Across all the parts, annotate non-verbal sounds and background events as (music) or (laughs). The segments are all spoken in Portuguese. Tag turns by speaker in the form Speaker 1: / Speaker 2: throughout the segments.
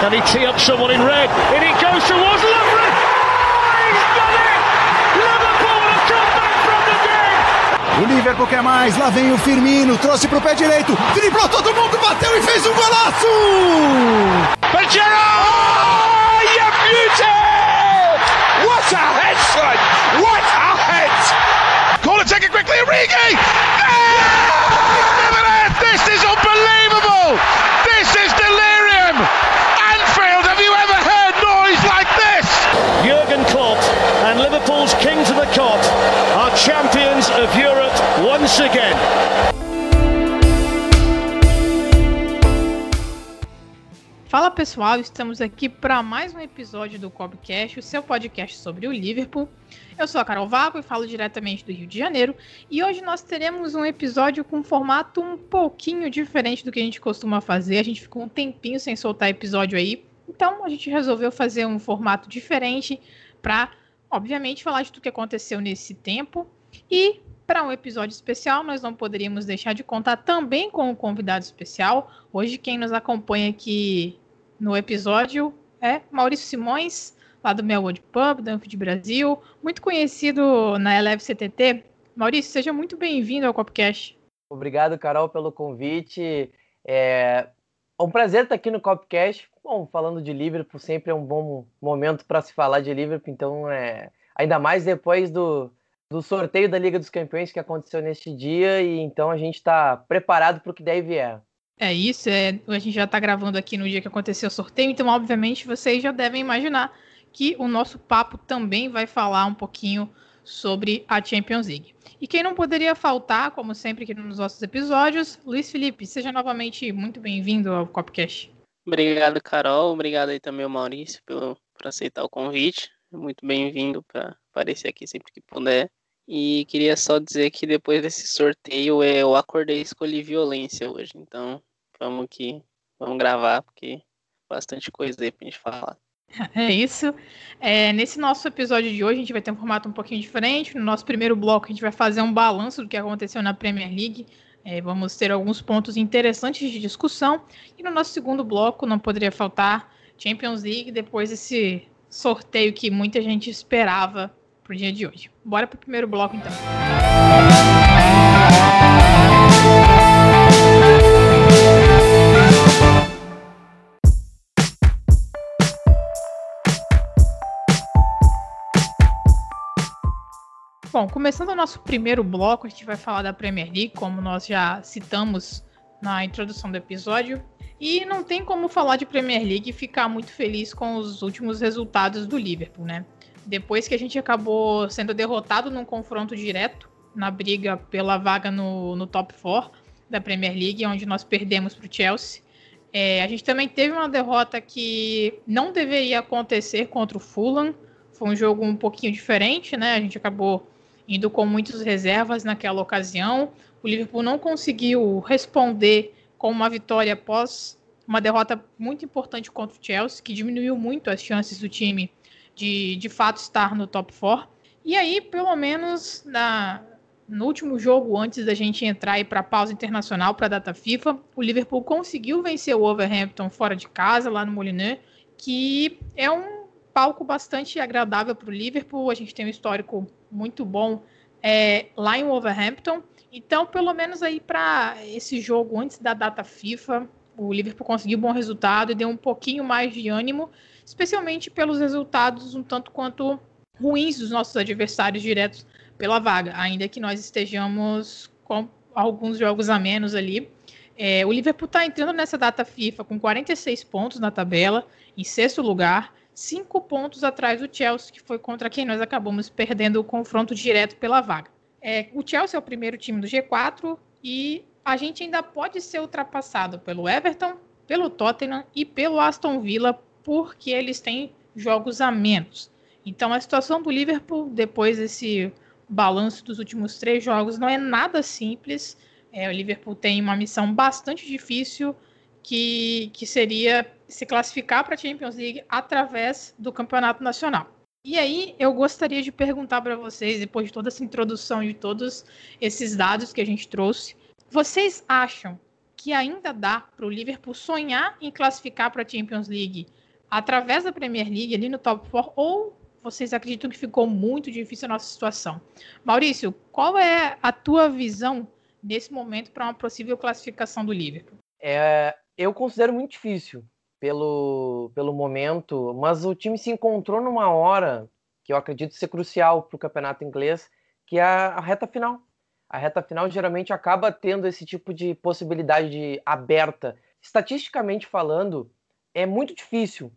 Speaker 1: Can he tee up someone in red? In he goes towards Lovren. Oh, he's done it! Liverpool have come back from the dead.
Speaker 2: O Liverpool quer mais, lá vem o Firmino, trouxe pro pé direito, driblou todo mundo, bateu e fez um golaço!
Speaker 1: Pajero! Oh, you beauty! What a head, son! What a head! Call it, take it quickly, Origi! Yeah! Again.
Speaker 3: Fala pessoal, estamos aqui para mais um episódio do Cobcast, o seu podcast sobre o Liverpool. Eu sou a Carol Vago e falo diretamente do Rio de Janeiro. E hoje nós teremos um episódio com um formato um pouquinho diferente do que a gente costuma fazer. A gente ficou um tempinho sem soltar episódio aí, então a gente resolveu fazer um formato diferente para, obviamente, falar de tudo que aconteceu nesse tempo. E para um episódio especial, nós não poderíamos deixar de contar também com um convidado especial. Hoje, quem nos acompanha aqui no episódio é Maurício Simões, lá do Melwood Pub, da Anfi de Brasil, muito conhecido na LFCTT. Maurício, seja muito bem-vindo ao Copcast.
Speaker 4: Obrigado, Carol, pelo convite. É um prazer estar aqui no Copcast. Bom, falando de Liverpool, sempre é um bom momento para se falar de Liverpool, então é ainda mais depois do, do sorteio da Liga dos Campeões que aconteceu neste dia, e então a gente está preparado para o que deve vier.
Speaker 3: É isso, é, a gente já está gravando aqui no dia que aconteceu o sorteio, então obviamente vocês já devem imaginar que o nosso papo também vai falar um pouquinho sobre a Champions League. E quem não poderia faltar, como sempre aqui nos nossos episódios, Luiz Felipe, seja novamente muito bem-vindo ao Copcast.
Speaker 5: Obrigado, Carol. Obrigado aí também ao Maurício pelo, por aceitar o convite. Muito bem-vindo para aparecer aqui sempre que puder. E queria só dizer que depois desse sorteio eu acordei e escolhi violência hoje. Então vamos que vamos gravar, porque bastante coisa aí pra gente falar. (laughs)
Speaker 3: É isso. É, nesse nosso episódio de hoje, a gente vai ter um formato um pouquinho diferente. No nosso primeiro bloco, a gente vai fazer um balanço do que aconteceu na Premier League. É, vamos ter alguns pontos interessantes de discussão. E no nosso segundo bloco, não poderia faltar Champions League, depois desse sorteio que muita gente esperava pro dia de hoje. Bora pro primeiro bloco, então. Bom, começando o nosso primeiro bloco, a gente vai falar da Premier League, como nós já citamos na introdução do episódio. E não tem como falar de Premier League e ficar muito feliz com os últimos resultados do Liverpool, né? Depois que a gente acabou sendo derrotado num confronto direto na briga pela vaga no, no top 4 da Premier League, onde nós perdemos para o Chelsea. É, a gente também teve uma derrota que não deveria acontecer contra o Fulham. Foi um jogo um pouquinho diferente, né? A gente acabou indo com muitas reservas naquela ocasião. O Liverpool não conseguiu responder com uma vitória após uma derrota muito importante contra o Chelsea, que diminuiu muito as chances do time de de fato estar no top 4. E aí, pelo menos na, no último jogo, antes da gente entrar para a pausa internacional para a data FIFA, o Liverpool conseguiu vencer o Wolverhampton fora de casa, lá no Molineux, que é um palco bastante agradável para o Liverpool. A gente tem um histórico muito bom é, lá em Wolverhampton. Então, pelo menos aí para esse jogo antes da data FIFA, o Liverpool conseguiu um bom resultado e deu um pouquinho mais de ânimo, especialmente pelos resultados um tanto quanto ruins dos nossos adversários diretos pela vaga, ainda que nós estejamos com alguns jogos a menos ali. É, o Liverpool está entrando nessa data FIFA com 46 pontos na tabela, em sexto lugar, cinco pontos atrás do Chelsea, que foi contra quem nós acabamos perdendo o confronto direto pela vaga. É, o Chelsea é o primeiro time do G4 e a gente ainda pode ser ultrapassado pelo Everton, pelo Tottenham e pelo Aston Villa, porque eles têm jogos a menos. Então a situação do Liverpool, depois desse balanço dos últimos três jogos, não é nada simples. É, o Liverpool tem uma missão bastante difícil que, que seria se classificar para a Champions League através do Campeonato Nacional. E aí eu gostaria de perguntar para vocês, depois de toda essa introdução de todos esses dados que a gente trouxe, vocês acham que ainda dá para o Liverpool sonhar em classificar para a Champions League através da Premier League ali no top 4 ou vocês acreditam que ficou muito difícil a nossa situação? Maurício, qual é a tua visão nesse momento para uma possível classificação do Liverpool?
Speaker 4: É, eu considero muito difícil pelo, pelo momento, mas o time se encontrou numa hora que eu acredito ser crucial para o campeonato inglês, que é a reta final. A reta final geralmente acaba tendo esse tipo de possibilidade de aberta. Estatisticamente falando, é muito difícil,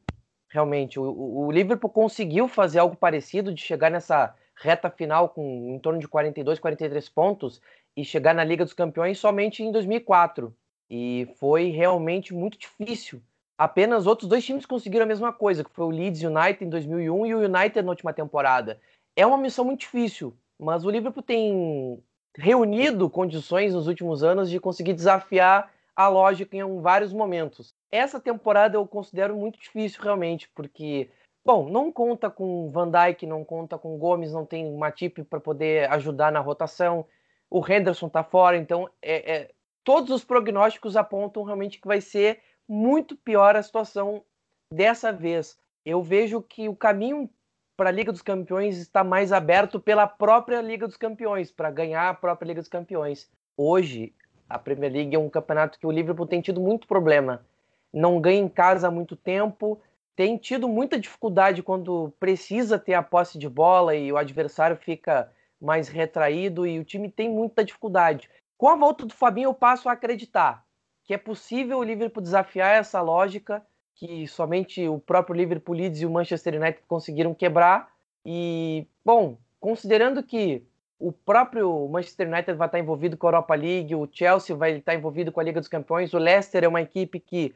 Speaker 4: realmente. O, o Liverpool conseguiu fazer algo parecido, de chegar nessa reta final com em torno de 42, 43 pontos e chegar na Liga dos Campeões somente em 2004. E foi realmente muito difícil. Apenas outros dois times conseguiram a mesma coisa, que foi o Leeds United em 2001 e o United na última temporada. É uma missão muito difícil, mas o Liverpool tem reunido condições nos últimos anos de conseguir desafiar a lógica em vários momentos. Essa temporada eu considero muito difícil realmente, porque bom, não conta com Van Dijk, não conta com Gomes, não tem Matip para poder ajudar na rotação. O Henderson está fora, então é, é, todos os prognósticos apontam realmente que vai ser muito pior a situação dessa vez. Eu vejo que o caminho para a Liga dos Campeões está mais aberto pela própria Liga dos Campeões, para ganhar a própria Liga dos Campeões. Hoje, a Premier League é um campeonato que o Liverpool tem tido muito problema. Não ganha em casa há muito tempo, tem tido muita dificuldade quando precisa ter a posse de bola e o adversário fica mais retraído e o time tem muita dificuldade. Com a volta do Fabinho, eu passo a acreditar que é possível o Liverpool desafiar essa lógica que somente o próprio Liverpool Leeds e o Manchester United conseguiram quebrar. E, bom, considerando que o próprio Manchester United vai estar envolvido com a Europa League, o Chelsea vai estar envolvido com a Liga dos Campeões, o Leicester é uma equipe que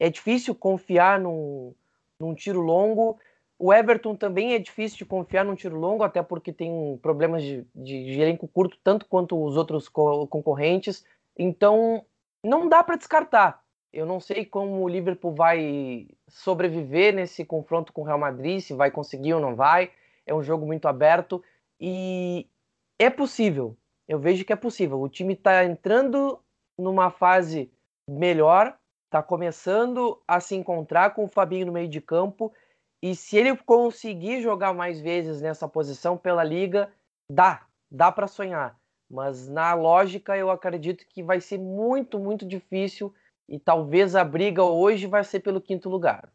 Speaker 4: é difícil confiar num, num tiro longo. O Everton também é difícil de confiar num tiro longo, até porque tem problemas de, de, de elenco curto, tanto quanto os outros co concorrentes. Então, não dá para descartar. Eu não sei como o Liverpool vai sobreviver nesse confronto com o Real Madrid, se vai conseguir ou não vai. É um jogo muito aberto e é possível. Eu vejo que é possível. O time está entrando numa fase melhor, está começando a se encontrar com o Fabinho no meio de campo. E se ele conseguir jogar mais vezes nessa posição pela liga, dá, dá para sonhar. Mas na lógica eu acredito que vai ser muito, muito difícil e talvez a briga hoje vai ser pelo quinto lugar.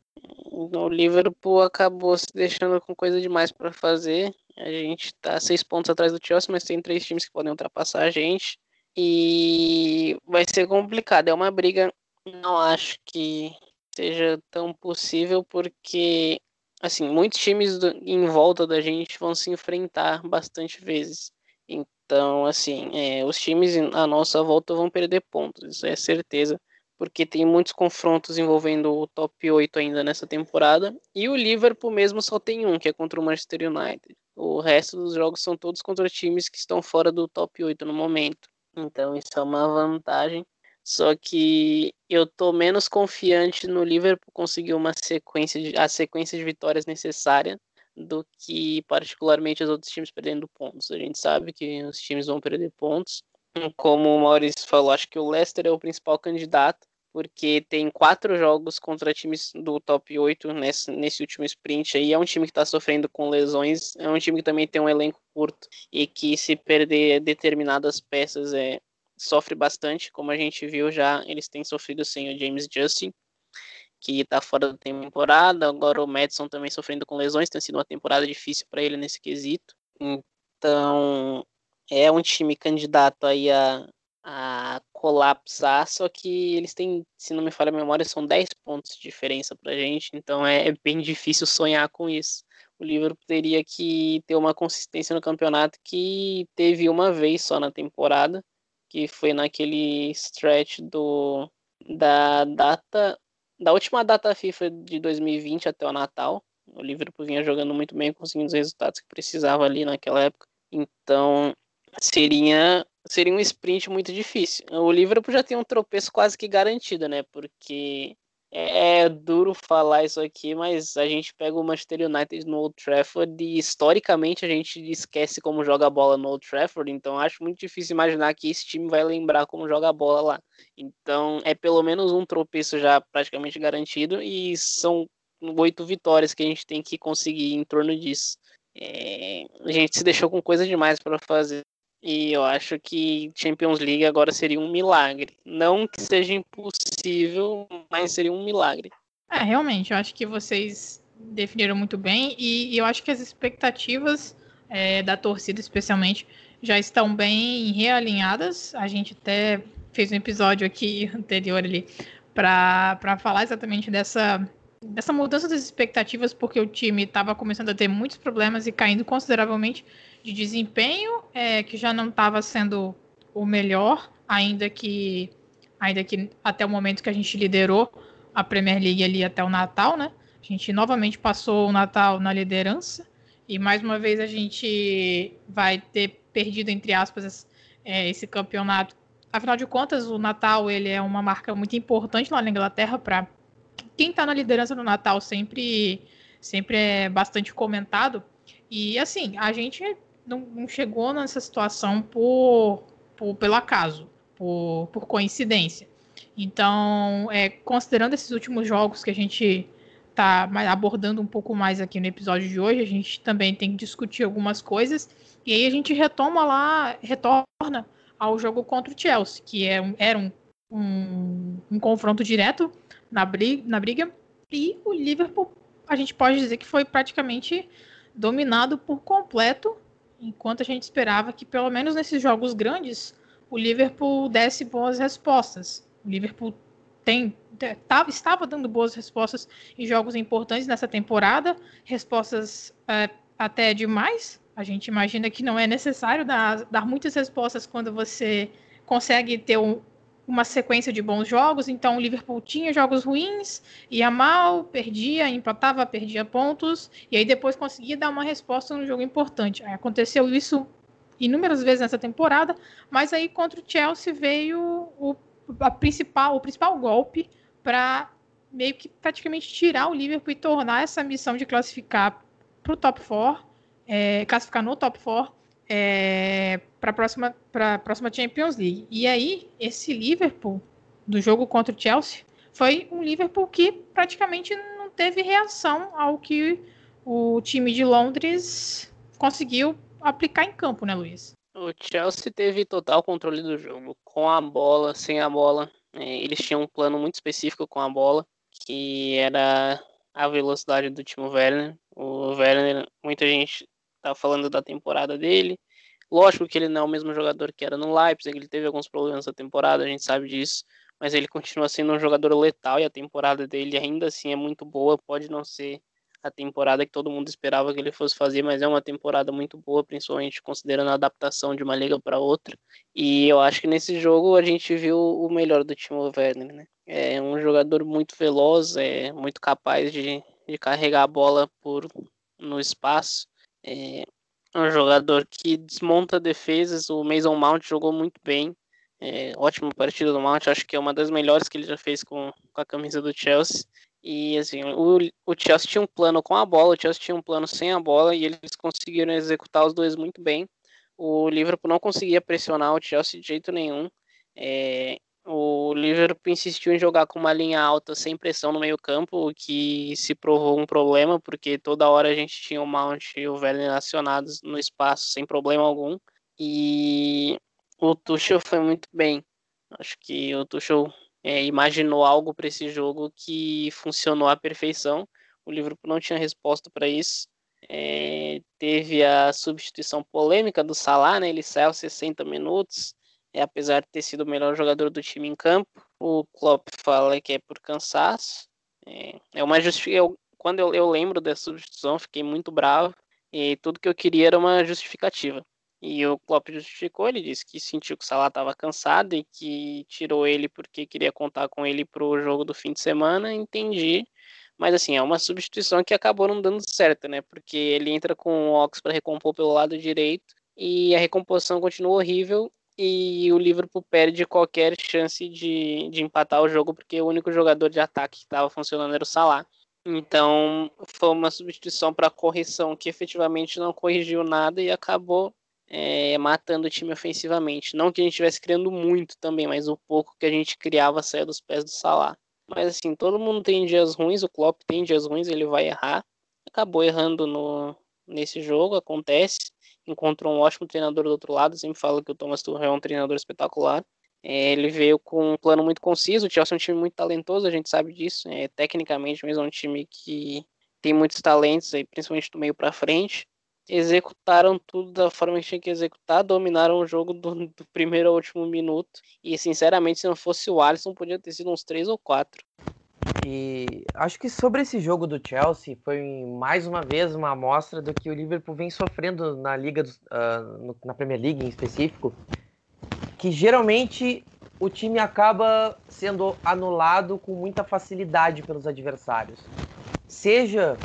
Speaker 5: O Liverpool acabou se deixando com coisa demais para fazer. A gente está seis pontos atrás do Chelsea, mas tem três times que podem ultrapassar a gente. E vai ser complicado. É uma briga, não acho que seja tão possível, porque assim, muitos times do, em volta da gente vão se enfrentar bastante vezes. Então, assim, é, os times à nossa volta vão perder pontos, isso é certeza, porque tem muitos confrontos envolvendo o top 8 ainda nessa temporada, e o Liverpool mesmo só tem um, que é contra o Manchester United. O resto dos jogos são todos contra times que estão fora do top 8 no momento. Então, isso é uma vantagem. Só que eu tô menos confiante no Liverpool conseguir uma sequência de, a sequência de vitórias necessária do que particularmente os outros times perdendo pontos. A gente sabe que os times vão perder pontos. Como o Maurício falou, acho que o Leicester é o principal candidato, porque tem quatro jogos contra times do top 8 nesse, nesse último sprint aí. É um time que está sofrendo com lesões, é um time que também tem um elenco curto e que se perder determinadas peças é, sofre bastante, como a gente viu já, eles têm sofrido sem o James Justin que está fora da temporada. Agora o Madison também sofrendo com lesões, tem sido uma temporada difícil para ele nesse quesito. Então é um time candidato aí a, a colapsar, só que eles têm, se não me falha a memória, são 10 pontos de diferença para a gente, então é, é bem difícil sonhar com isso. O Liverpool teria que ter uma consistência no campeonato que teve uma vez só na temporada, que foi naquele stretch do da data da última data FIFA de 2020 até o Natal, o Liverpool vinha jogando muito bem, conseguindo os resultados que precisava ali naquela época. Então, seria seria um sprint muito difícil. O Liverpool já tem um tropeço quase que garantido, né? Porque É, duro falar isso aqui, mas a gente pega o Manchester United no Old Trafford e historicamente a gente esquece como joga a bola no Old Trafford, então acho muito difícil imaginar que esse time vai lembrar como joga a bola lá. Então é pelo menos um tropeço já praticamente garantido e são oito vitórias que a gente tem que conseguir em torno disso. É, a gente se deixou com coisa demais para fazer. E eu acho que Champions League agora seria um milagre. Não que seja impossível, mas seria um milagre.
Speaker 3: É, realmente, eu acho que vocês definiram muito bem e, e eu acho que as expectativas é, da torcida, especialmente, já estão bem realinhadas. A gente até fez um episódio aqui (laughs) anterior ali para falar exatamente dessa dessa mudança das expectativas, porque o time estava começando a ter muitos problemas e caindo consideravelmente de desempenho, é, que já não estava sendo o melhor, ainda que, ainda que até o momento que a gente liderou a Premier League ali até o Natal, né? A gente novamente passou o Natal na liderança e mais uma vez a gente vai ter perdido, entre aspas, é, esse campeonato. Afinal de contas, o Natal ele é uma marca muito importante lá na Inglaterra para quem está na liderança no Natal sempre, sempre é bastante comentado. E assim, a gente não, não chegou nessa situação por, por pelo acaso, por, por coincidência. Então, é, considerando esses últimos jogos que a gente está abordando um pouco mais aqui no episódio de hoje, a gente também tem que discutir algumas coisas. E aí a gente retoma lá, retorna ao jogo contra o Chelsea, que é, era um, um, um confronto direto na briga, na briga. E o Liverpool, a gente pode dizer que foi praticamente dominado por completo, enquanto a gente esperava que, pelo menos nesses jogos grandes, o Liverpool desse boas respostas. O Liverpool tem, tava, estava dando boas respostas em jogos importantes nessa temporada, respostas é, até demais. A gente imagina que não é necessário dar, dar muitas respostas quando você consegue ter um, uma sequência de bons jogos, então o Liverpool tinha jogos ruins, ia mal, perdia, empatava, perdia pontos, e aí depois conseguia dar uma resposta num jogo importante. Aí aconteceu isso inúmeras vezes nessa temporada, mas aí contra o Chelsea veio o, a principal, o principal golpe para meio que praticamente tirar o Liverpool e tornar essa missão de classificar para o top 4, é, classificar no top 4, é, para a próxima, próxima Champions League. E aí, esse Liverpool, do jogo contra o Chelsea, foi um Liverpool que praticamente não teve reação ao que o time de Londres conseguiu aplicar em campo, né, Luiz?
Speaker 5: O Chelsea teve total controle do jogo, com a bola, sem a bola. É, eles tinham um plano muito específico com a bola, que era a velocidade do Timo Werner. O Werner, muita gente tá falando da temporada dele. Lógico que ele não é o mesmo jogador que era no Leipzig, ele teve alguns problemas na temporada, a gente sabe disso, mas ele continua sendo um jogador letal e a temporada dele ainda assim é muito boa, pode não ser a temporada que todo mundo esperava que ele fosse fazer, mas é uma temporada muito boa, principalmente considerando a adaptação de uma liga para outra. E eu acho que nesse jogo a gente viu o melhor do Timo Werner, né? É um jogador muito veloz, é muito capaz de, de carregar a bola por no espaço. É um jogador que desmonta defesas. O Mason Mount jogou muito bem. É, ótima partida do Mount, acho que é uma das melhores que ele já fez com, com a camisa do Chelsea. E assim, o, o Chelsea tinha um plano com a bola, o Chelsea tinha um plano sem a bola e eles conseguiram executar os dois muito bem. O Liverpool não conseguia pressionar o Chelsea de jeito nenhum. É, o Liverpool insistiu em jogar com uma linha alta sem pressão no meio-campo, o que se provou um problema, porque toda hora a gente tinha o Mount e o Werner acionados no espaço sem problema algum. E o Tuchel foi muito bem. Acho que o Tuchel é, imaginou algo para esse jogo que funcionou à perfeição. O Liverpool não tinha resposta para isso. É, teve a substituição polêmica do Salah, né? ele saiu 60 minutos é, apesar de ter sido o melhor jogador do time em campo. O Klopp fala que é por cansaço. É, é uma justificativa. Quando eu, eu lembro dessa substituição, fiquei muito bravo. E tudo que eu queria era uma justificativa. E o Klopp justificou, ele disse que sentiu que o Salah estava cansado e que tirou ele porque queria contar com ele para o jogo do fim de semana. Entendi. Mas assim, é uma substituição que acabou não dando certo, né? Porque ele entra com o Ox para recompor pelo lado direito e a recomposição continua horrível e o Liverpool perde qualquer chance de, de empatar o jogo, porque o único jogador de ataque que estava funcionando era o Salah. Então, foi uma substituição para correção que efetivamente não corrigiu nada e acabou é, matando o time ofensivamente. Não que a gente estivesse criando muito também, mas o pouco que a gente criava saia dos pés do Salah. Mas assim, todo mundo tem dias ruins, o Klopp tem dias ruins, ele vai errar. Acabou errando no, nesse jogo, acontece. Encontrou um ótimo treinador do outro lado, sempre falo que o Thomas Tuchel é um treinador espetacular. É, ele veio com um plano muito conciso, o Chelsea é um time muito talentoso, a gente sabe disso. É, tecnicamente mesmo é um time que tem muitos talentos, principalmente do meio para frente executaram tudo da forma que tinha que executar, dominaram o jogo do, do, primeiro ao último minuto. E sinceramente, se não fosse o Alisson, podia ter sido uns três ou quatro.
Speaker 4: E acho que sobre esse jogo do Chelsea foi mais uma vez uma amostra do que o Liverpool vem sofrendo na liga, uh, na Premier League em específico, que geralmente o time acaba sendo anulado com muita facilidade pelos adversários. Seja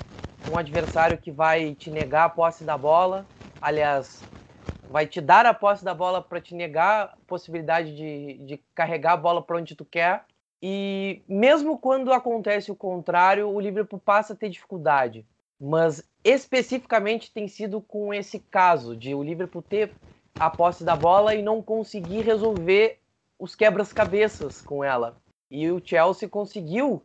Speaker 4: um adversário que vai te negar a posse da bola, aliás, vai te dar a posse da bola para te negar a possibilidade de, de carregar a bola para onde tu quer. E mesmo quando acontece o contrário, o Liverpool passa a ter dificuldade. Mas especificamente tem sido com esse caso de o Liverpool ter a posse da bola e não conseguir resolver os quebras-cabeças com ela. E o Chelsea conseguiu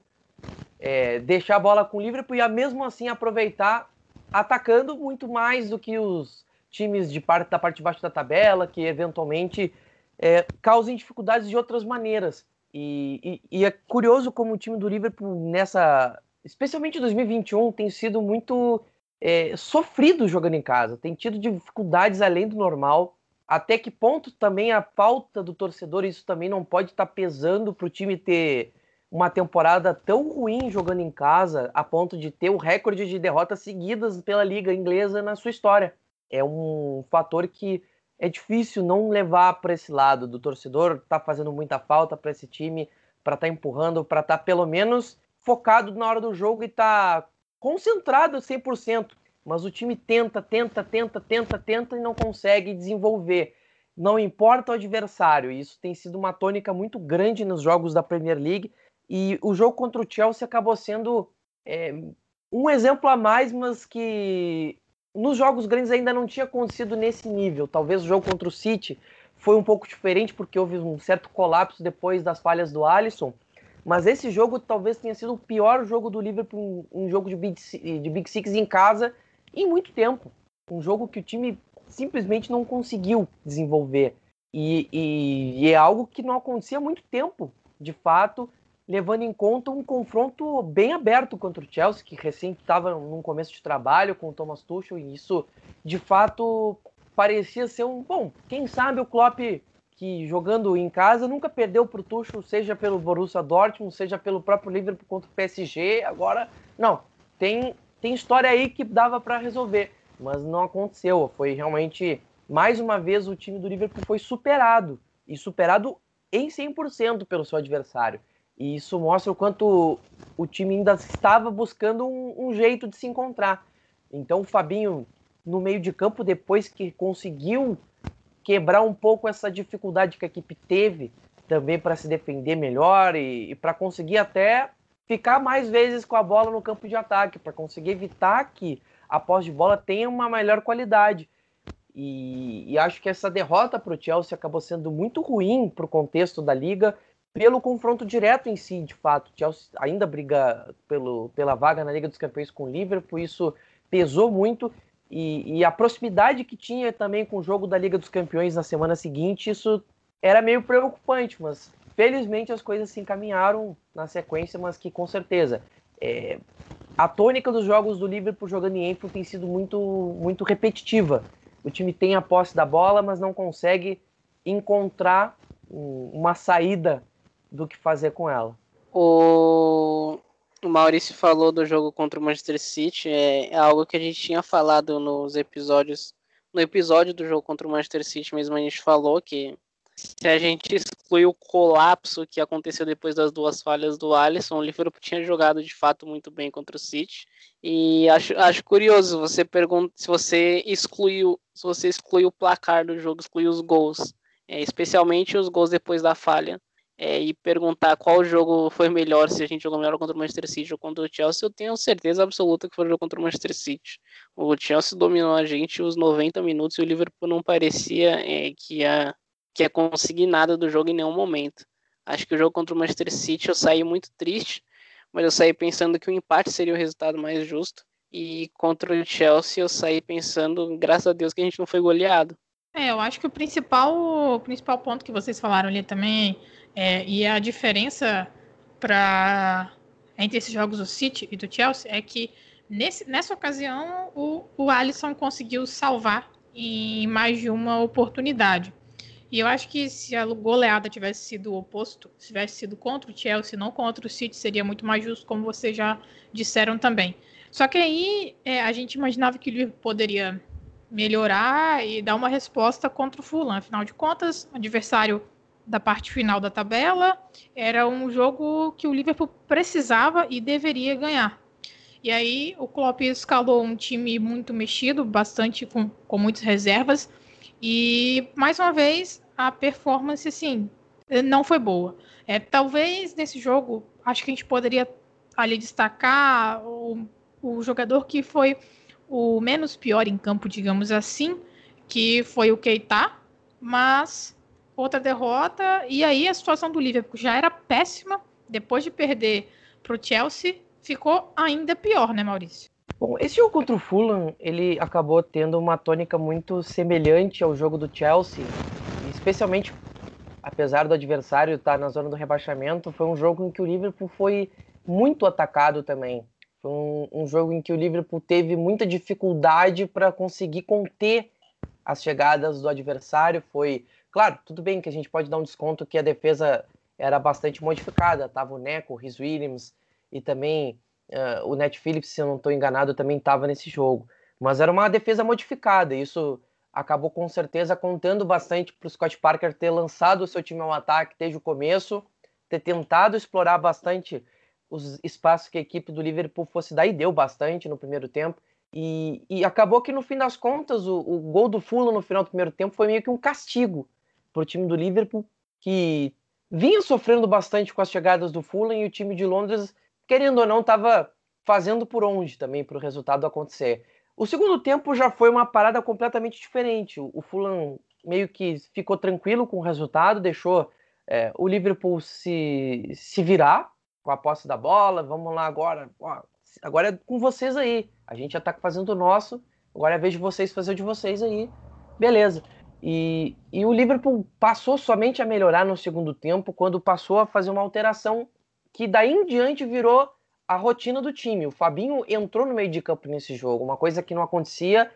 Speaker 4: é, deixar a bola com o Liverpool e mesmo assim aproveitar atacando muito mais do que os times de parte da parte de baixo da tabela, que eventualmente é, causem dificuldades de outras maneiras. E, e, e, é curioso como o time do Liverpool nessa, especialmente 2021, tem sido muito é, sofrido jogando em casa, tem tido dificuldades além do normal. Até que ponto também a pauta do torcedor, isso também não pode estar tá pesando para o time ter uma temporada tão ruim jogando em casa, a ponto de ter o recorde de derrotas seguidas pela liga inglesa na sua história. É um fator que é difícil não levar para esse lado do torcedor, tá fazendo muita falta para esse time, para estar tá empurrando, para estar tá pelo menos focado na hora do jogo e tá concentrado 100%. Mas o time tenta, tenta, tenta, tenta, tenta e não consegue desenvolver. Não importa o adversário, isso tem sido uma tônica muito grande nos jogos da Premier League e o jogo contra o Chelsea acabou sendo é, um exemplo a mais, mas que nos jogos grandes ainda não tinha acontecido nesse nível. Talvez o jogo contra o City foi um pouco diferente porque houve um certo colapso depois das falhas do Alisson. Mas esse jogo talvez tenha sido o pior jogo do Liverpool, um jogo de Big, de Big Six em casa em muito tempo. Um jogo que o time simplesmente não conseguiu desenvolver. E, e, e é algo que não acontecia há muito tempo, de fato levando em conta um confronto bem aberto contra o Chelsea, que recém estava num começo de trabalho com o Thomas Tuchel, e isso, de fato, parecia ser um... Bom, quem sabe o Klopp, que jogando em casa, nunca perdeu para o Tuchel, seja pelo Borussia Dortmund, seja pelo próprio Liverpool contra o PSG, agora, não, tem, tem história aí que dava para resolver, mas não aconteceu, foi realmente, mais uma vez, o time do Liverpool foi superado, e superado em 100% pelo seu adversário. E isso mostra o quanto o time ainda estava buscando um, um jeito de se encontrar. Então o Fabinho, no meio de campo, depois que conseguiu quebrar um pouco essa dificuldade que a equipe teve também para se defender melhor e, e para conseguir até ficar mais vezes com a bola no campo de ataque, para conseguir evitar que a posse de bola tenha uma melhor qualidade. E, e acho que essa derrota para o Chelsea acabou sendo muito ruim para o contexto da liga pelo confronto direto em si, de fato. Chelsea ainda briga pelo, pela vaga na Liga dos Campeões com o Liverpool, isso pesou muito. E, e, a proximidade que tinha também com o jogo da Liga dos Campeões na semana seguinte, isso era meio preocupante, mas felizmente as coisas se encaminharam na sequência, mas que com certeza. É, a tônica dos jogos do Liverpool jogando em Anfield tem sido muito, muito repetitiva. O time tem a posse da bola, mas não consegue encontrar uma saída do que fazer com ela.
Speaker 5: O, o Maurício falou do jogo contra o Manchester City, é, é, algo que a gente tinha falado nos episódios. No episódio do jogo contra o Manchester City mesmo a gente falou que se a gente excluir o colapso que aconteceu depois das duas falhas do Alisson, o Liverpool tinha jogado de fato muito bem contra o City. E acho, acho curioso, você pergunta se você excluiu, se você excluiu o placar do jogo, excluiu os gols é, especialmente os gols depois da falha, é, e perguntar qual jogo foi melhor, se a gente jogou melhor contra o Manchester City ou contra o Chelsea, eu tenho certeza absoluta que foi o jogo contra o Manchester City. O Chelsea dominou a gente os 90 minutos e o Liverpool não parecia é, que, ia, que ia conseguir nada do jogo em nenhum momento. Acho que o jogo contra o Manchester City eu saí muito triste, mas eu saí pensando que o empate seria o resultado mais justo. E contra o Chelsea eu saí pensando, graças a Deus, que a gente não foi goleado.
Speaker 3: É, eu acho que o principal, o principal ponto que vocês falaram ali também, é, e a diferença para entre esses jogos do City e do Chelsea é que nesse, nessa ocasião o, o Alisson conseguiu salvar em mais de uma oportunidade. E eu acho que se a goleada tivesse sido o oposto, se tivesse sido contra o Chelsea, não contra o City, seria muito mais justo, como vocês já disseram também. Só que aí é, a gente imaginava que o poderia melhorar e dar uma resposta contra o Fulham. Afinal de contas, adversário da parte final da tabela era um jogo que o Liverpool precisava e deveria ganhar. E aí o Klopp escalou um time muito mexido, bastante com, com muitas reservas. E mais uma vez a performance assim não foi boa. É, talvez nesse jogo acho que a gente poderia ali destacar o, o jogador que foi o menos pior em campo, digamos assim, que foi o Keita, mas outra derrota, e aí a situação do Liverpool já era péssima, depois de perder para o Chelsea, ficou ainda pior, né, Maurício?
Speaker 4: Bom, esse jogo contra o Fulham, ele acabou tendo uma tônica muito semelhante ao jogo do Chelsea, especialmente apesar do adversário estar na zona do rebaixamento, foi um jogo em que o Liverpool foi muito atacado também. Foi um, um jogo em que o Liverpool teve muita dificuldade para conseguir conter as chegadas do adversário. Foi, claro, tudo bem que a gente pode dar um desconto que a defesa era bastante modificada. Tava o Neco, o Rhys Williams e também uh, o Net Phillips, se eu não estou enganado, também estava nesse jogo. Mas era uma defesa modificada. Isso acabou com certeza contando bastante para o Scott Parker ter lançado o seu time ao ataque desde o começo, ter tentado explorar bastante os espaços que a equipe do Liverpool fosse dar e deu bastante no primeiro tempo. E, e acabou que no fim das contas o, o, gol do Fulham no final do primeiro tempo foi meio que um castigo para o time do Liverpool que vinha sofrendo bastante com as chegadas do Fulham e o time de Londres, querendo ou não, estava fazendo por onde também para o resultado acontecer. O segundo tempo já foi uma parada completamente diferente. O, Fulham meio que ficou tranquilo com o resultado, deixou é, o Liverpool se, se virar com a posse da bola, vamos lá agora. Agora é com vocês aí. A gente já tá fazendo o nosso, agora é a vez de vocês fazer o de vocês aí. Beleza. E, e o Liverpool passou somente a melhorar no segundo tempo quando passou a fazer uma alteração que daí em diante virou a rotina do time. O Fabinho entrou no meio de campo nesse jogo, uma coisa que não acontecia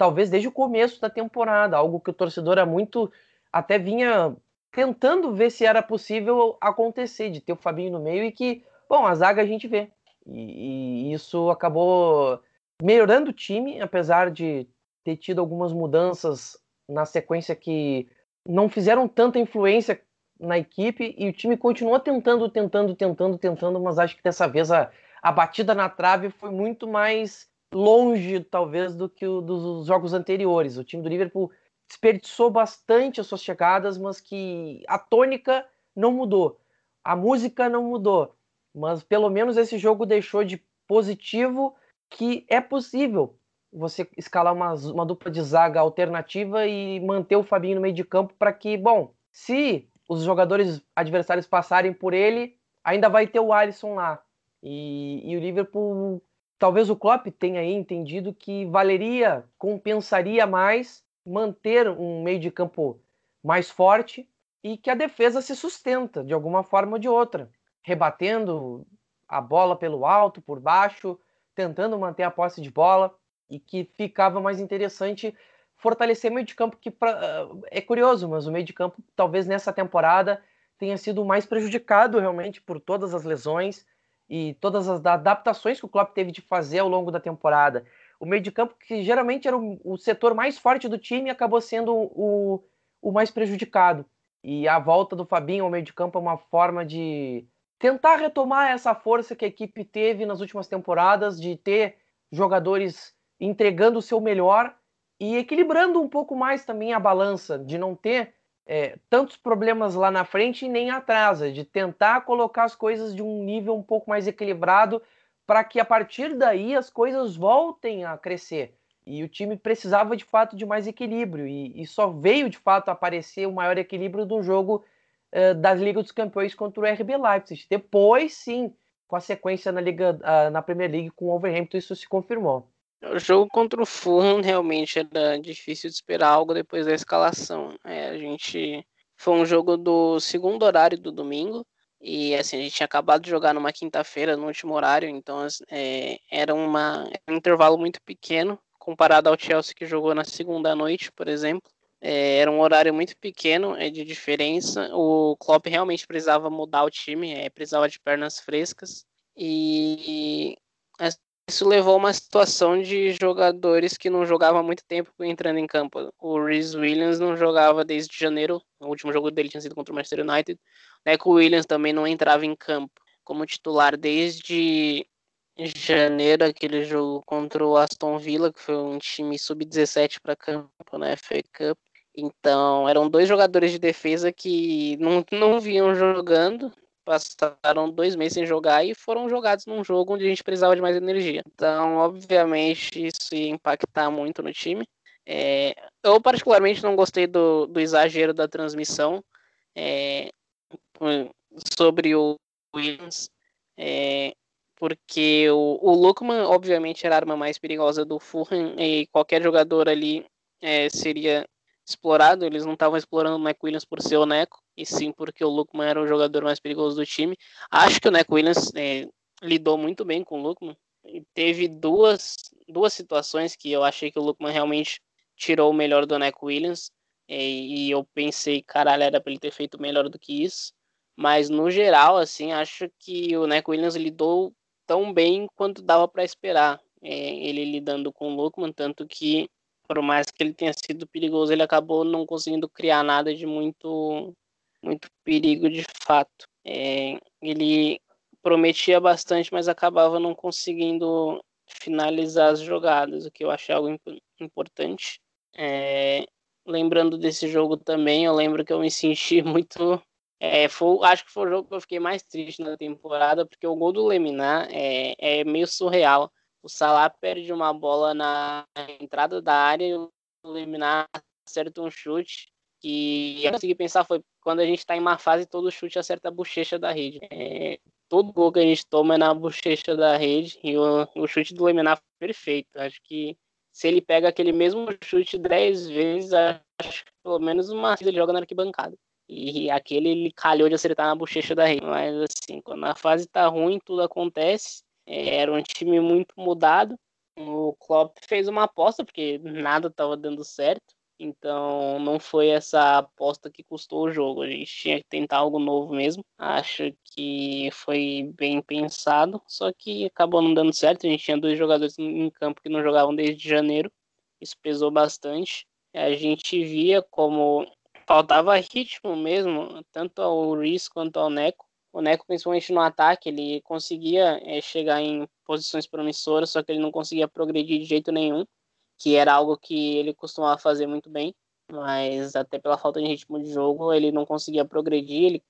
Speaker 4: talvez desde o começo da temporada, algo que o torcedor é muito até vinha tentando ver se era possível acontecer, de ter o Fabinho no meio e que, bom, a zaga a gente vê. E, e isso acabou melhorando o time, apesar de ter tido algumas mudanças na sequência que não fizeram tanta influência na equipe e o time continua tentando, tentando, tentando, tentando, mas acho que dessa vez a, a batida na trave foi muito mais longe, talvez, do que o dos jogos anteriores. O time do Liverpool desperdiçou bastante as suas chegadas, mas que a tônica não mudou, a música não mudou, mas pelo menos esse jogo deixou de positivo que é possível você escalar uma, uma dupla de zaga alternativa e manter o Fabinho no meio de campo para que, bom, se os jogadores adversários passarem por ele, ainda vai ter o Alisson lá. E, e o Liverpool, talvez o Klopp tenha entendido que valeria, compensaria mais manter um meio de campo mais forte e que a defesa se sustenta de alguma forma ou de outra, rebatendo a bola pelo alto, por baixo, tentando manter a posse de bola e que ficava mais interessante fortalecer meio de campo que pra, é curioso, mas o meio de campo talvez nessa temporada tenha sido mais prejudicado realmente por todas as lesões e todas as adaptações que o Klopp teve de fazer ao longo da temporada o meio de campo, que geralmente era o, o setor mais forte do time, acabou sendo o, o mais prejudicado. E a volta do Fabinho ao meio de campo é uma forma de tentar retomar essa força que a equipe teve nas últimas temporadas, de ter jogadores entregando o seu melhor e equilibrando um pouco mais também a balança, de não ter é, tantos problemas lá na frente e nem atrasa, de tentar colocar as coisas de um nível um pouco mais equilibrado para que a partir daí as coisas voltem a crescer. E o time precisava de fato de mais equilíbrio, e, e só veio de fato aparecer o maior equilíbrio do jogo uh, das Liga dos Campeões contra o RB Leipzig. Depois, sim, com a sequência na Liga uh, na Premier League com o Overhampton, isso se confirmou.
Speaker 5: O jogo contra o Fulham realmente era difícil de esperar algo depois da escalação. É, a gente foi um jogo do segundo horário do domingo e assim a gente tinha acabado de jogar numa quinta-feira no último horário, então é, era uma, um intervalo muito pequeno comparado ao Chelsea que jogou na segunda noite, por exemplo. É, era um horário muito pequeno é, de diferença. O Klopp realmente precisava mudar o time, é, precisava de pernas frescas. E isso levou a uma situação de jogadores que não jogavam há muito tempo entrando em campo. O Rhys Williams não jogava desde janeiro, o último jogo dele tinha sido contra o Manchester United. O Neco Williams também não entrava em campo como titular desde janeiro, aquele jogo contra o Aston Villa, que foi um time sub-17 para campo na FA Cup. Então, eram dois jogadores de defesa que não, não vinham jogando, passaram dois meses sem jogar e foram jogados num jogo onde a gente precisava de mais energia. Então, obviamente, isso ia impactar muito no time. É, eu, particularmente, não gostei do, do exagero da transmissão é, sobre o Williams, é, porque o, o Lukman, obviamente, era a arma mais perigosa do Fulham e qualquer jogador ali é, seria explorado. Eles não estavam explorando o Neco Williams por ser Neco e sim porque o Lukman era o jogador mais perigoso do time. Acho que o Neco Williams é, lidou muito bem com o Lukman. E teve duas, duas situações que eu achei que o Lukman realmente tirou o melhor do Neco Williams. É, e eu pensei, caralho, era para ele ter feito melhor do que isso. Mas no geral, assim, acho que o Neco Williams lidou tão bem quanto dava para esperar. É, ele lidando com o Lukman, tanto que por mais que ele tenha sido perigoso, ele acabou não conseguindo criar nada de muito muito perigo de fato. É, ele prometia bastante, mas acabava não conseguindo finalizar as jogadas, o que eu achei algo imp importante. É, lembrando desse jogo também, eu lembro que eu me senti (laughs) muito. É, foi, acho que foi o jogo que eu fiquei mais triste na temporada, porque o gol do Leminar é, é meio surreal. O Salah perde uma bola na entrada da área e o Leminar acerta um chute que eu consegui pensar foi quando a gente está em uma fase, todo chute acerta a bochecha da rede. É, todo gol que a gente toma é na bochecha da rede e o, o chute do Leminar foi perfeito. Acho que se ele pega aquele mesmo chute 10 vezes, acho que pelo menos uma ele joga na arquibancada. E aquele ele calhou de acertar na bochecha da rede. Mas assim, quando a fase tá ruim, tudo acontece. É, era um time muito mudado. O Klopp fez uma aposta, porque nada estava dando certo. Então não foi essa aposta que custou o jogo. A gente tinha que tentar algo novo mesmo. Acho que foi bem pensado, só que acabou não dando certo. A gente tinha dois jogadores em campo que não jogavam desde janeiro. Isso pesou bastante. A gente via como faltava ritmo mesmo, tanto ao Reese quanto ao Neco. O Neco, principalmente no ataque, ele conseguia é, chegar em posições promissoras, só que ele não conseguia progredir de jeito nenhum que era algo que ele costumava fazer muito bem, mas até pela falta de ritmo de jogo ele não conseguia progredir, ele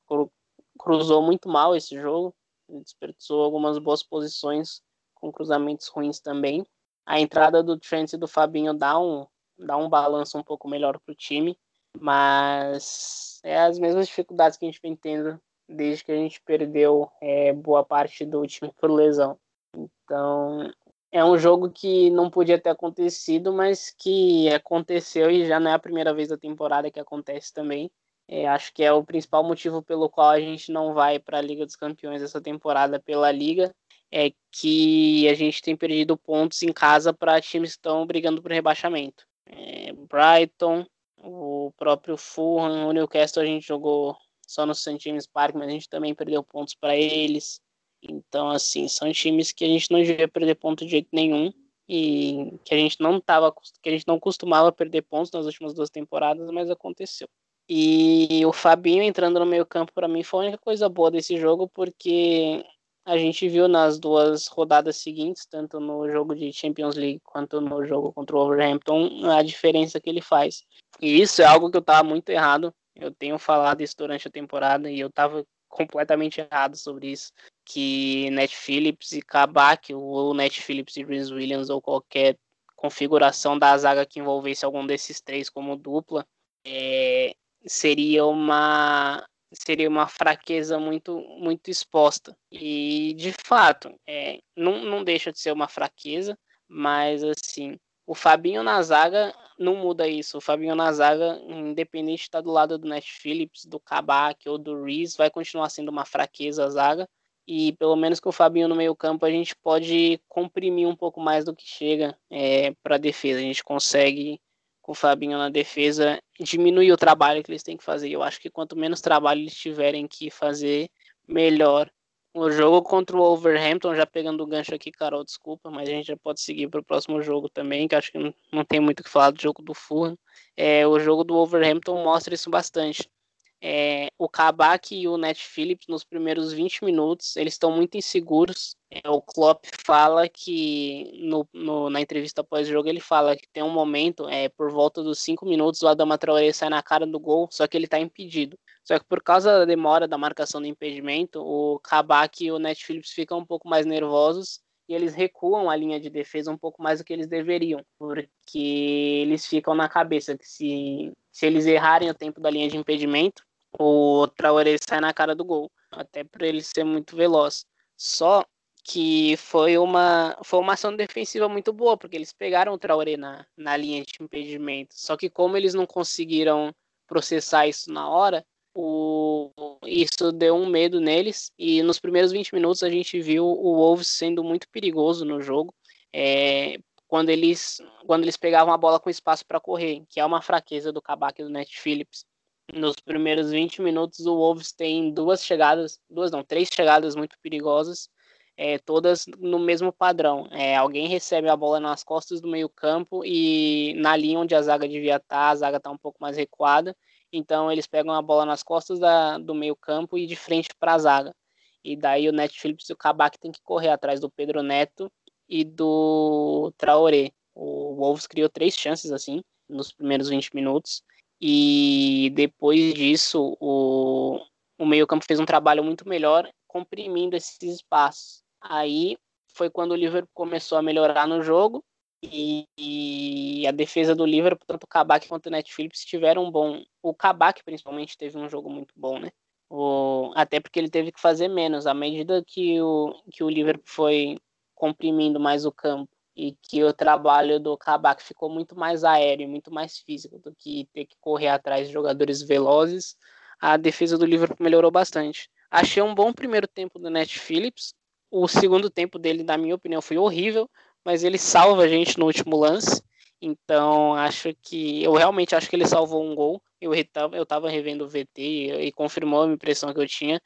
Speaker 5: cruzou muito mal esse jogo, desperdiçou algumas boas posições com cruzamentos ruins também. A entrada do Trent e do Fabinho dá um, dá um balanço um pouco melhor para o time, mas é as mesmas dificuldades que a gente vem tendo desde que a gente perdeu é, boa parte do time por lesão. Então, é um jogo que não podia ter acontecido, mas que aconteceu e já não é a primeira vez da temporada que acontece também. É, acho que é o principal motivo pelo qual a gente não vai para a Liga dos Campeões essa temporada pela Liga, é que a gente tem perdido pontos em casa para times que estão brigando por rebaixamento. É, Brighton, o próprio Fulham, o Newcastle a gente jogou só no St. James Park, mas a gente também perdeu pontos para eles. Então, assim, são times que a gente não devia perder ponto de jeito nenhum e que a gente não tava, que a gente não costumava perder pontos nas últimas duas temporadas, mas aconteceu. E o Fabinho entrando no meio campo para mim foi a única coisa boa desse jogo, porque a gente viu nas duas rodadas seguintes, tanto no jogo de Champions League quanto no jogo contra o Wolverhampton, a diferença que ele faz. E isso é algo que eu estava muito errado Eu tenho falado isso durante a temporada e eu tava completamente errado sobre isso. Que Net Phillips e Kabak, ou Net Phillips e Rhys Williams, ou qualquer configuração da zaga que envolvesse algum desses três como dupla, é, seria uma seria uma fraqueza muito muito exposta e de fato é, não, não deixa de ser uma fraqueza mas assim o Fabinho na zaga não muda isso. O Fabinho na zaga, independente de estar do lado do Nash Phillips, do Kabak ou do Reese, vai continuar sendo uma fraqueza a zaga. E pelo menos com o Fabinho no meio campo, a gente pode comprimir um pouco mais do que chega é, para a defesa. A gente consegue, com o Fabinho na defesa, diminuir o trabalho que eles têm que fazer. Eu acho que quanto menos trabalho eles tiverem que fazer, melhor o jogo contra o Wolverhampton, já pegando o gancho aqui, Carol, desculpa, mas a gente já pode seguir para o próximo jogo também, que acho que não, tem muito o que falar do jogo do Fulham. É, o jogo do Wolverhampton mostra isso bastante. É, o Kabak e o Net Phillips, nos primeiros 20 minutos, eles estão muito inseguros. É, o Klopp fala que, no, no, na entrevista após-jogo, ele fala que tem um momento, é, por volta dos 5 minutos, o Adama Traoré sai na cara do gol, só que ele está impedido. Só que por causa da demora da marcação do impedimento, o Kabak e o Net Phillips ficam um pouco mais nervosos e eles recuam a linha de defesa um pouco mais do que eles deveriam, porque eles ficam na cabeça que se, se eles errarem o tempo da linha de impedimento, o Traoré sai na cara do gol, até por ele ser muito veloz. Só que foi uma, uma ação defensiva muito boa, porque eles pegaram o Traoré na, na linha de impedimento. Só que como eles não conseguiram processar isso na hora, o, isso deu um medo neles. E nos primeiros 20 minutos a gente viu o Wolves sendo muito perigoso no jogo. É, quando eles quando eles pegavam a bola com espaço para correr, que é uma fraqueza do Kabak e do Net Phillips. Nos primeiros 20 minutos o Wolves tem duas chegadas, duas não, três chegadas muito perigosas, é, todas no mesmo padrão. É, alguém recebe a bola nas costas do meio-campo e na linha onde a zaga devia estar, tá, a zaga está um pouco mais recuada então eles pegam a bola nas costas da, do meio campo e de frente para a zaga. E daí o Net Phillips e o Kabak tem que correr atrás do Pedro Neto e do Traoré. O Wolves criou três chances assim nos primeiros 20 minutos. E depois disso, o, o meio-campo fez um trabalho muito melhor, comprimindo esses espaços. Aí foi quando o Liverpool começou a melhorar no jogo e, e, a defesa do Liverpool, tanto o Kabak quanto o Net Phillips tiveram um bom. O Kabak, principalmente, teve um jogo muito bom, né? O, até porque ele teve que fazer menos. À medida que o, que o Liverpool foi comprimindo mais o campo e que o trabalho do Kabak ficou muito mais aéreo, muito mais físico do que ter que correr atrás de jogadores velozes, a defesa do Liverpool melhorou bastante. Achei um bom primeiro tempo do Net Phillips. O segundo tempo dele, na minha opinião, foi horrível mas ele salva a gente no último lance. Então, acho que. Eu realmente acho que ele salvou um gol. Eu estava eu tava revendo o VT e, e, confirmou a impressão que eu tinha.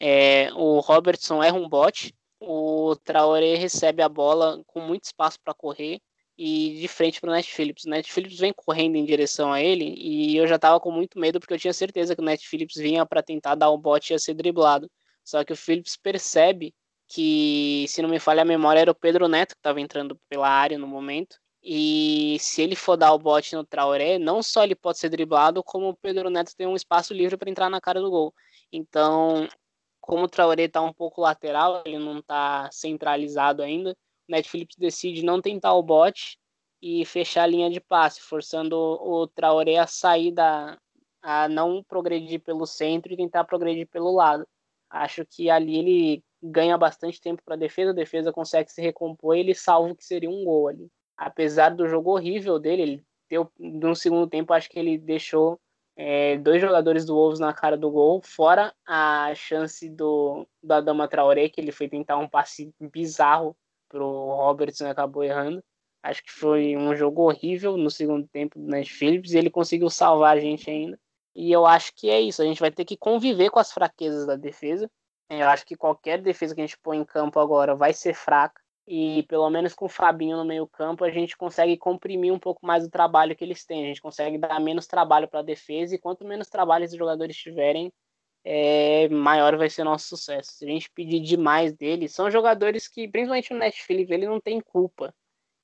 Speaker 5: É, o Robertson erra um bote. O Traoré recebe a bola com muito espaço para correr e de frente para o Net Phillips. O Net Phillips vem correndo em direção a ele e eu já estava com muito medo porque eu tinha certeza que o Net Phillips vinha para tentar dar o bote e ia ser driblado. Só que o Phillips percebe que, se não me falha a memória, era o Pedro Neto que estava entrando pela área no momento. E se ele for dar o bote no Traoré, não só ele pode ser driblado, como o Pedro Neto tem um espaço livre para entrar na cara do gol. Então, como o Traoré está um pouco lateral, ele não está centralizado ainda, o Net Phillips decide não tentar o bote e fechar a linha de passe, forçando o Traoré a sair da. a não progredir pelo centro e tentar progredir pelo lado. Acho que ali ele ganha bastante tempo para a defesa, a defesa consegue se recompor ele salva o que seria um gol ali. Apesar do jogo horrível dele, ele deu, no segundo tempo, acho que ele deixou é, dois jogadores do Wolves na cara do gol, fora a chance do, do Adama Traoré, que ele foi tentar um passe bizarro pro Robertson e acabou errando. Acho que foi um jogo horrível no segundo tempo do Nash Phillips e ele conseguiu salvar a gente ainda. E eu acho que é isso. A gente vai ter que conviver com as fraquezas da defesa. Eu acho que qualquer defesa que a gente põe em campo agora vai ser fraca. E pelo menos com o Fabinho no meio-campo, a gente consegue comprimir um pouco mais o trabalho que eles têm. A gente consegue dar menos trabalho para a defesa. E quanto menos trabalho esses jogadores tiverem, é, maior vai ser nosso sucesso. Se a gente pedir demais deles, são jogadores que, principalmente o Netflix, ele não tem culpa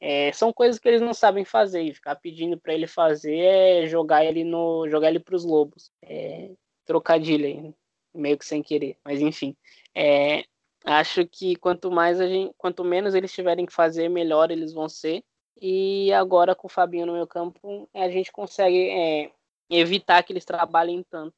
Speaker 5: É, são coisas que eles não sabem fazer e ficar pedindo para ele fazer é jogar ele no jogar ele para os lobos. É, trocadilho aí, meio que sem querer, mas enfim. É, acho que quanto mais a gente, quanto menos eles tiverem que fazer, melhor eles vão ser. E agora com o Fabinho no meu campo, a gente consegue é, evitar que eles trabalhem tanto.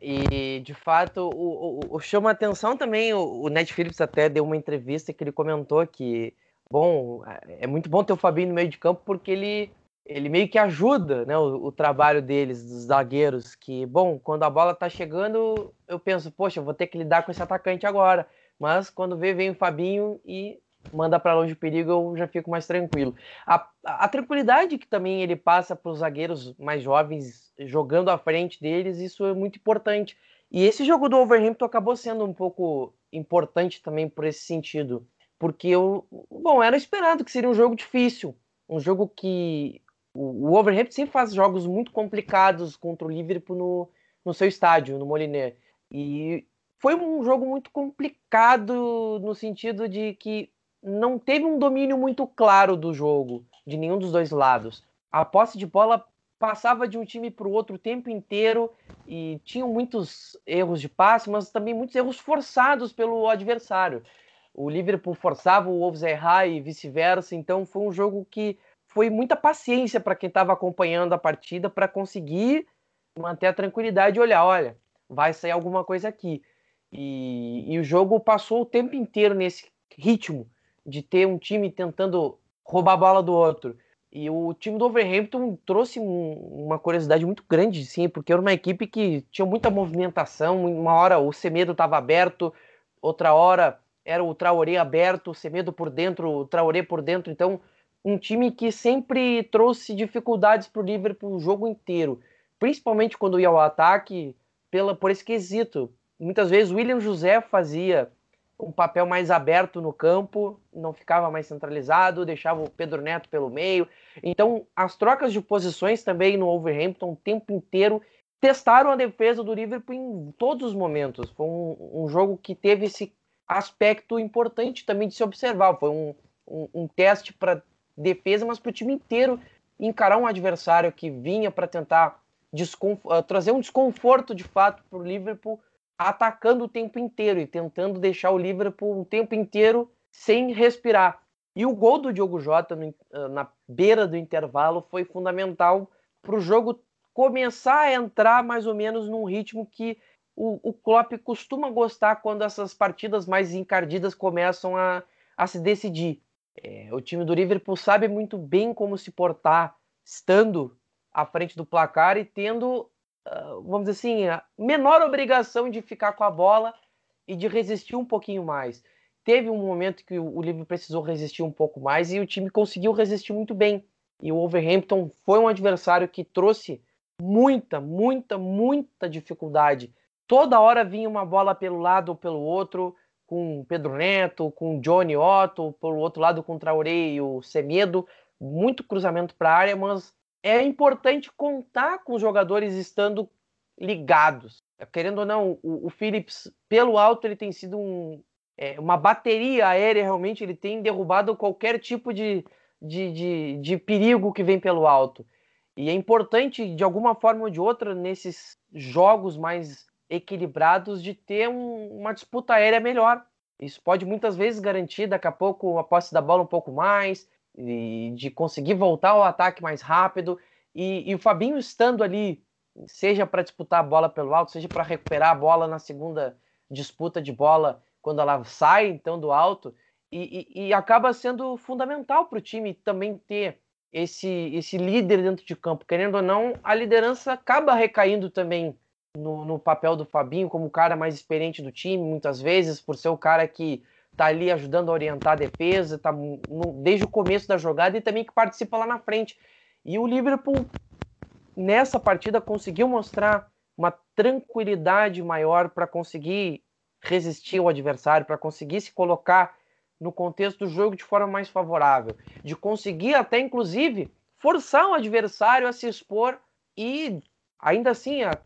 Speaker 4: E de fato, o, o, o chama atenção também. O, o Ned Phillips até deu uma entrevista que ele comentou que, bom, é muito bom ter o Fabinho no meio de campo porque ele, ele meio que ajuda né, o, o trabalho deles, dos zagueiros. Que, bom, quando a bola tá chegando, eu penso, poxa, vou ter que lidar com esse atacante agora. Mas quando vê, vem o Fabinho e manda para longe o perigo, eu já fico mais tranquilo. A, a tranquilidade que também ele passa para os zagueiros mais jovens jogando à frente deles, isso é muito importante. E esse jogo do Overhampton acabou sendo um pouco importante também por esse sentido, porque eu, bom, era esperado que seria um jogo difícil, um jogo que o, Overhampton sempre faz jogos muito complicados contra o Liverpool no, no seu estádio, no Moliné. E foi um jogo muito complicado no sentido de que não teve um domínio muito claro do jogo de nenhum dos dois lados. A posse de bola passava de um time para o outro o tempo inteiro e tinham muitos erros de passe, mas também muitos erros forçados pelo adversário. O Liverpool forçava o Wolves a errar e vice-versa, então foi um jogo que foi muita paciência para quem estava acompanhando a partida para conseguir manter a tranquilidade e olhar, olha, vai sair alguma coisa aqui. E, e o jogo passou o tempo inteiro nesse ritmo de ter um time tentando roubar a bola do outro. E o time do Overhampton trouxe um, uma curiosidade muito grande, sim, porque era uma equipe que tinha muita movimentação. Uma hora o Semedo estava aberto, outra hora era o Traoré aberto, o Semedo por dentro, o Traoré por dentro. Então, um time que sempre trouxe dificuldades para o Liverpool o jogo inteiro, principalmente quando ia ao ataque, pela, por esse quesito. Muitas vezes William José fazia um papel mais aberto no campo, não ficava mais centralizado, deixava o Pedro Neto pelo meio. Então, as trocas de posições também no Overhampton o tempo inteiro testaram a defesa do Liverpool em todos os momentos. Foi um, um jogo que teve esse aspecto importante também de se observar. Foi um, um, um teste para defesa, mas para o time inteiro encarar um adversário que vinha para tentar uh, trazer um desconforto de fato para o Liverpool atacando o tempo inteiro e tentando deixar o Liverpool o tempo inteiro sem respirar. E o gol do Diogo Jota no, ah, na beira do intervalo foi fundamental para o jogo começar a entrar mais ou menos num ritmo que o, o Klopp costuma gostar quando essas partidas mais encardidas começam a, a se decidir. É, o time do Liverpool sabe muito bem como se portar estando à frente do placar e tendo vamos dizer assim, a menor obrigação de ficar com a bola e de resistir um pouquinho mais. Teve um momento que o Liverpool precisou resistir um pouco mais e o time conseguiu resistir muito bem. E o Wolverhampton foi um adversário que trouxe muita, muita, muita dificuldade. Toda hora vinha uma bola pelo lado ou pelo outro, com Pedro Neto, com Johnny Otto, pelo outro lado com o Traoré e o Semedo, muito cruzamento para a área, mas é importante contar com os jogadores estando ligados. Querendo ou não, o, o Phillips, pelo alto, ele tem sido um, é, uma bateria aérea, realmente, ele tem derrubado qualquer tipo de, de, de, de perigo que vem pelo alto. E é importante, de alguma forma ou de outra, nesses jogos mais equilibrados, de ter um, uma disputa aérea melhor. Isso pode muitas vezes garantir daqui a pouco a posse da bola um pouco mais, e de conseguir voltar ao ataque mais rápido. E, e o Fabinho estando ali, seja para disputar a bola pelo alto, seja para recuperar a bola na segunda disputa de bola, quando ela sai então do alto, e, e, e acaba sendo fundamental para o time também ter esse, esse líder dentro de campo. Querendo ou não, a liderança acaba recaindo também no, no papel do Fabinho como o cara mais experiente do time, muitas vezes, por ser o cara que tá ali ajudando a orientar a defesa, tá no, desde o começo da jogada e também que participa lá na frente. E o Liverpool nessa partida conseguiu mostrar uma tranquilidade maior para conseguir resistir ao adversário, para conseguir se colocar no contexto do jogo de forma mais favorável, de conseguir até inclusive forçar o adversário a se expor e ainda assim a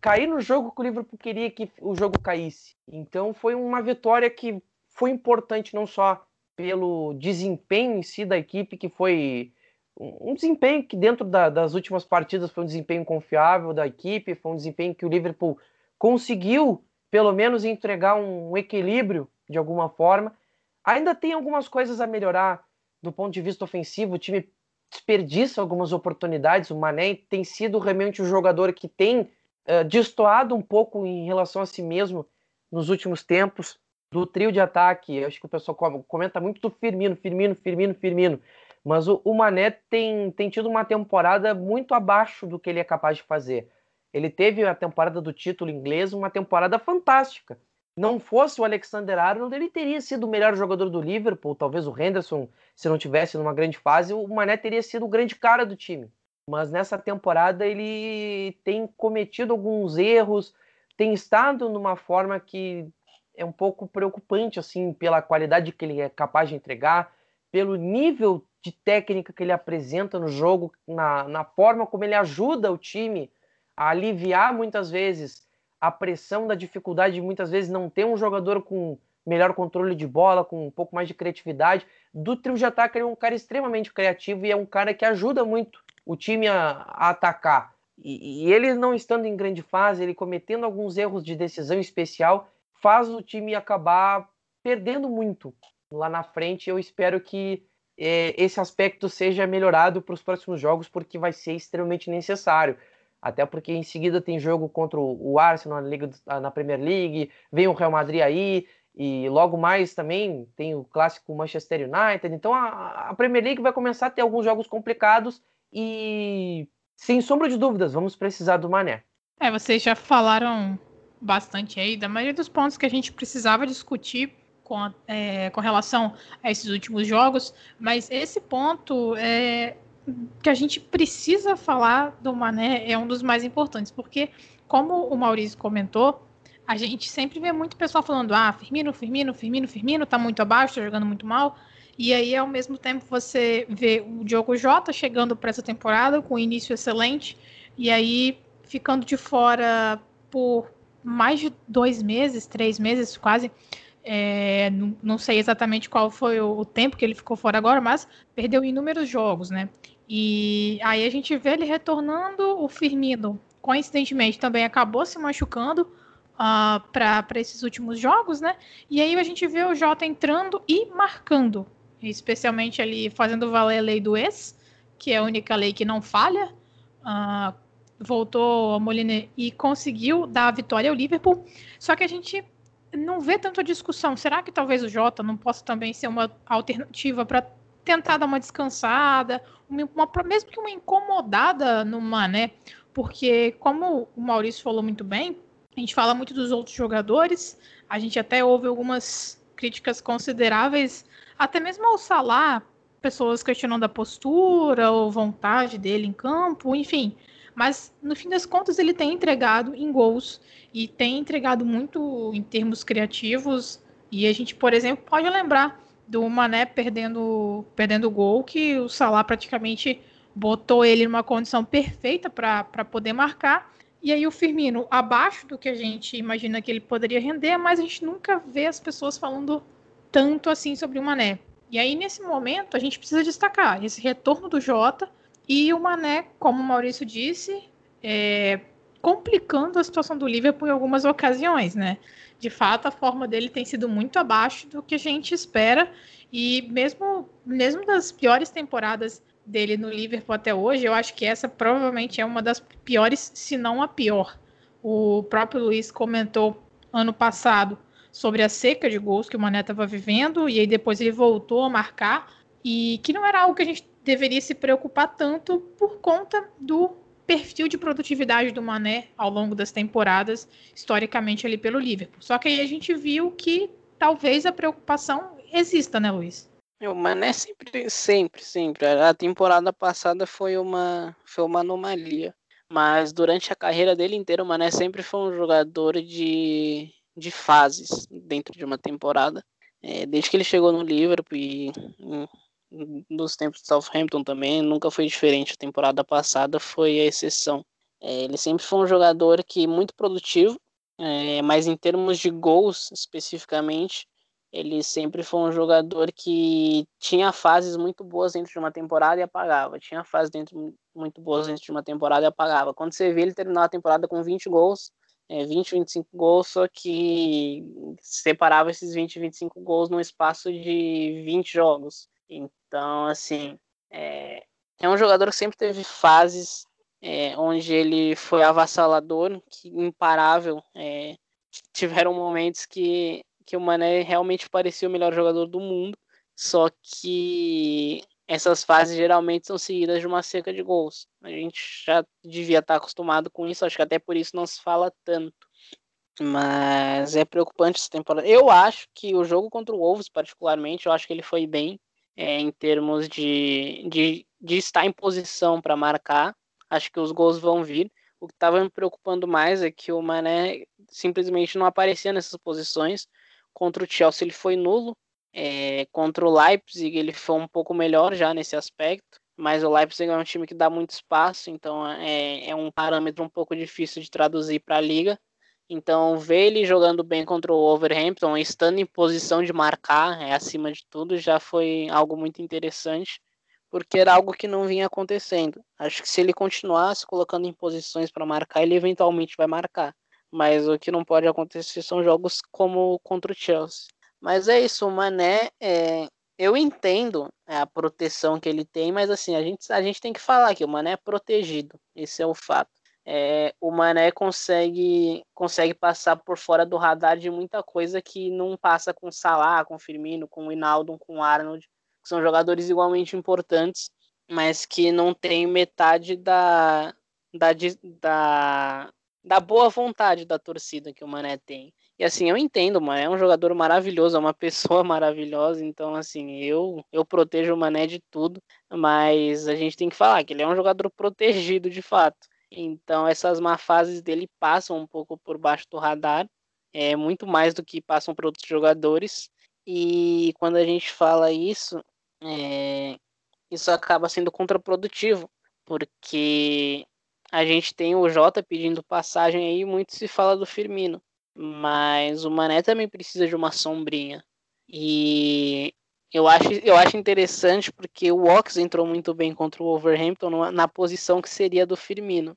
Speaker 4: cair no jogo que o Liverpool queria que o jogo caísse. Então foi uma vitória que foi importante não só pelo desempenho em si da equipe, que foi um desempenho que dentro da, das últimas partidas foi um desempenho confiável da equipe, foi um desempenho que o Liverpool conseguiu pelo menos entregar um equilíbrio de alguma forma. Ainda tem algumas coisas a melhorar do ponto de vista ofensivo, o time desperdiça algumas oportunidades, o Mané tem sido realmente o jogador que tem uh, destoado um pouco em relação a si mesmo nos últimos tempos, do trio de ataque, acho que o pessoal comenta muito do Firmino, Firmino, Firmino, Firmino, mas o, o Mané tem, tem tido uma temporada muito abaixo do que ele é capaz de fazer. Ele teve a temporada do título inglês, uma temporada fantástica. Não fosse o Alexander Arnold, ele teria sido o melhor jogador do Liverpool. Talvez o Henderson, se não tivesse numa grande fase, o Mané teria sido o grande cara do time. Mas nessa temporada ele tem cometido alguns erros, tem estado numa forma que é um pouco preocupante assim pela qualidade que ele é capaz de entregar, pelo nível de técnica que ele apresenta no jogo, na, na forma como ele ajuda o time a aliviar muitas vezes a pressão da dificuldade de muitas vezes não ter um jogador com melhor controle de bola, com um pouco mais de criatividade. Do trio de ataque, ele é um cara extremamente criativo e é um cara que ajuda muito o time a, a atacar. E, e, ele não estando em grande fase, ele cometendo alguns erros de decisão especial, faz o time acabar perdendo muito lá na frente. Eu espero que é, esse aspecto seja melhorado para os próximos jogos, porque vai ser extremamente necessário. Até porque em seguida tem jogo contra o Arsenal na, Liga, na Premier League, vem o Real Madrid aí, e logo mais também tem o clássico Manchester United. Então a, a Premier League vai começar a ter alguns jogos complicados e, sem sombra de dúvidas, vamos precisar do Mané.
Speaker 3: É, vocês já falaram bastante aí da maioria dos pontos que a gente precisava discutir com, é, com relação a esses últimos jogos, mas esse ponto é, que a gente precisa falar do Mané é um dos mais importantes, porque, como o Maurício comentou, a gente sempre vê muito pessoal falando: ah, Firmino, Firmino, Firmino, Firmino, tá muito abaixo, tá jogando muito mal. E aí, ao mesmo tempo, você vê o Diogo Jota chegando para essa temporada com um início excelente, e aí ficando de fora por mais de dois meses, três meses quase. É, não, não, sei exatamente qual foi o, o, tempo que ele ficou fora agora, mas perdeu inúmeros jogos, né? E aí a gente vê ele retornando, o Firmino, coincidentemente, também acabou se machucando uh, ah, para esses últimos jogos, né? E aí a gente vê o Jota entrando e marcando, especialmente ali fazendo valer a lei do ex, que é a única lei que não falha. Uh, voltou a Molina e conseguiu dar a vitória ao Liverpool. Só que a gente não vê tanta discussão. Será que talvez o Jota não possa também ser uma alternativa para tentar dar uma descansada, uma, uma, mesmo que uma incomodada no Mané, porque como o Maurício falou muito bem, a gente fala muito dos outros jogadores, a gente até ouve algumas críticas consideráveis, até mesmo ao Salah, pessoas questionando a postura ou vontade dele em campo, enfim. Mas no fim das contas ele tem entregado em gols e tem entregado muito em termos criativos. E a gente, por exemplo, pode lembrar do Mané perdendo perdendo o gol, que o Salah praticamente botou ele numa condição perfeita para poder marcar. E aí o Firmino abaixo do que a gente imagina que ele poderia render, mas a gente nunca vê as pessoas falando tanto assim sobre o Mané. E aí nesse momento a gente precisa destacar esse retorno do Jota e o Mané, como o Maurício disse, é, complicando a situação do Liverpool em algumas ocasiões, né? de fato a forma dele tem sido muito abaixo do que a gente espera e mesmo mesmo das piores temporadas dele no Liverpool até hoje, eu acho que essa provavelmente é uma das piores, se não a pior. O próprio Luiz comentou ano passado sobre a seca de gols que o Mané estava vivendo e aí depois ele voltou a marcar e que não era algo que a gente deveria se preocupar tanto por conta do perfil de produtividade do Mané ao longo das temporadas, historicamente ali pelo Liverpool. Só que aí a gente viu que talvez a preocupação exista, né, Luiz?
Speaker 5: O Mané sempre, sempre, sempre. A temporada passada foi uma, foi uma anomalia. Mas durante a carreira dele inteira, o Mané sempre foi um jogador de, de fases dentro de uma temporada. É, desde que ele chegou no Liverpool e nos tempos de Southampton também, nunca foi diferente. A temporada passada foi a exceção. É, ele sempre foi um jogador que muito produtivo, é, mas em termos de gols especificamente, ele sempre foi um jogador que tinha fases muito boas dentro de uma temporada e apagava. Tinha fases dentro, muito boas dentro de uma temporada e apagava. Quando você vê ele terminar a temporada com 20 gols, é, 20, 25 gols, só que separava esses 20, 25 gols num espaço de 20 jogos. Então, assim, é, é um jogador que sempre teve fases é, onde ele foi avassalador, que imparável. É, tiveram momentos que que o Mané realmente parecia o melhor jogador do mundo, só que essas fases geralmente são seguidas de uma seca de gols. A gente já devia estar acostumado com isso, acho que até por isso não se fala tanto. Mas é preocupante essa temporada. Eu acho que o jogo contra o Wolves, particularmente, eu acho que ele foi bem é, em termos de, de, de estar em posição para marcar. Acho que os gols vão vir. O que estava me preocupando mais é que o Mané simplesmente não aparecia nessas posições. Contra o Chelsea ele foi nulo. É, contra o Leipzig ele foi um pouco melhor já nesse aspecto. Mas o Leipzig é um time que dá muito espaço, então é, é um parâmetro um pouco difícil de traduzir para a liga. Então, ver ele jogando bem contra o Overhampton, estando em posição de marcar, é, acima de tudo, já foi algo muito interessante, porque era algo que não vinha acontecendo. Acho que se ele continuasse colocando em posições para marcar, ele eventualmente vai marcar. Mas o que não pode acontecer são jogos como contra o Chelsea. Mas é isso, o Mané, é, eu entendo a proteção que ele tem, mas assim, a gente, a gente tem que falar que o Mané é protegido, esse é o fato. É, o Mané consegue, consegue passar por fora do radar de muita coisa que não passa com Salah, com Firmino, com Hinaldo, com Arnold, que são jogadores igualmente importantes, mas que não tem metade da, da, da, da boa vontade da torcida que o Mané tem. E assim, eu entendo, o Mané é um jogador maravilhoso, é uma (laughs) pessoa maravilhosa, então assim, eu eu protejo o Mané de tudo, mas a gente tem que falar que ele é um jogador protegido de fato. Então essas má fases dele passam um pouco por baixo do radar, é muito mais do que passam para outros jogadores. E quando a gente fala isso, é, isso acaba sendo contraprodutivo, porque a gente tem o Jota pedindo passagem aí, muito se fala do Firmino. Mas o Mané também precisa de uma sombrinha. E eu acho, eu acho interessante porque o Ox entrou muito bem contra o Wolverhampton na posição que seria do Firmino.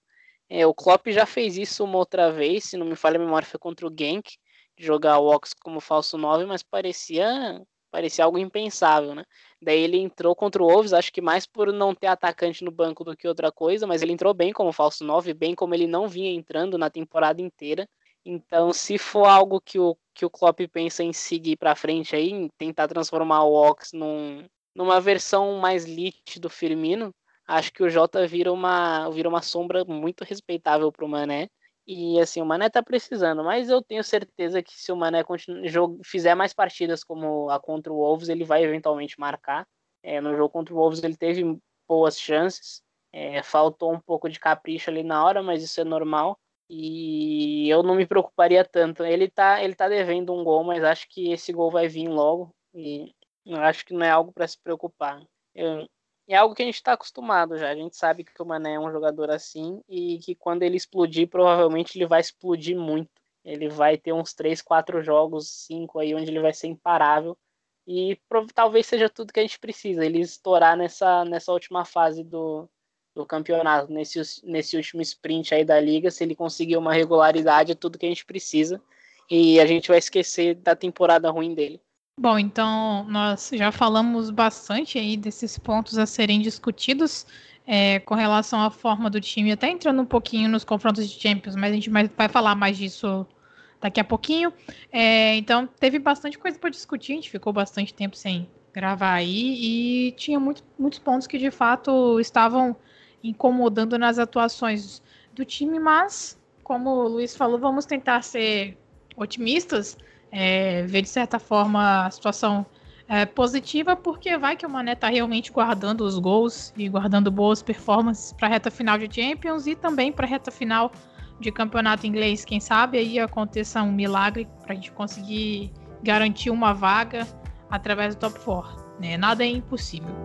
Speaker 5: É, o Klopp já fez isso uma outra vez, se não me falha a memória, foi contra o Genk, jogar o Ox como falso 9, mas parecia parecia algo impensável, né? Daí ele entrou contra o Wolves, acho que mais por não ter atacante no banco do que outra coisa, mas ele entrou bem como falso 9, bem como ele não vinha entrando na temporada inteira. Então, se for algo que o, que o Klopp pensa em seguir para frente aí, em tentar transformar o Ox num, numa versão mais lit do Firmino, acho que o Jota vira uma, vira uma sombra muito respeitável pro Mané. E assim, o Mané tá precisando, mas eu tenho certeza que se o Mané fizer mais partidas como a contra o Wolves, ele vai eventualmente marcar. É, no jogo contra o Wolves ele teve boas chances, é, faltou um pouco de capricho ali na hora, mas isso é normal. E eu não me preocuparia tanto. Ele tá, ele tá devendo um gol, mas acho que esse gol vai vir logo. E acho que não é algo para se preocupar. Eu, é algo que a gente está acostumado já. A gente sabe que o Mané é um jogador assim e que quando ele explodir, provavelmente ele vai explodir muito. Ele vai ter uns 3, 4 jogos, 5 aí, onde ele vai ser imparável. E talvez seja tudo que a gente precisa, ele estourar nessa, nessa última fase do, do campeonato, nesse, nesse último sprint aí da liga. Se ele conseguir uma regularidade, é tudo que a gente precisa. E a gente vai esquecer da temporada ruim dele.
Speaker 3: Bom, então nós já falamos bastante aí desses pontos a serem discutidos é, com relação à forma do time, até entrando um pouquinho nos confrontos de Champions, mas a gente vai falar mais disso daqui a pouquinho. É, então teve bastante coisa para discutir, a gente ficou bastante tempo sem gravar aí e tinha muito, muitos pontos que de fato estavam incomodando nas atuações do time, mas como o Luiz falou, vamos tentar ser otimistas é, ver de certa forma a situação é, positiva, porque vai que o Mané está realmente guardando os gols e guardando boas performances para a reta final de Champions e também para a reta final de campeonato inglês. Quem sabe aí aconteça um milagre para a gente conseguir garantir uma vaga através do top 4. Né? Nada é impossível.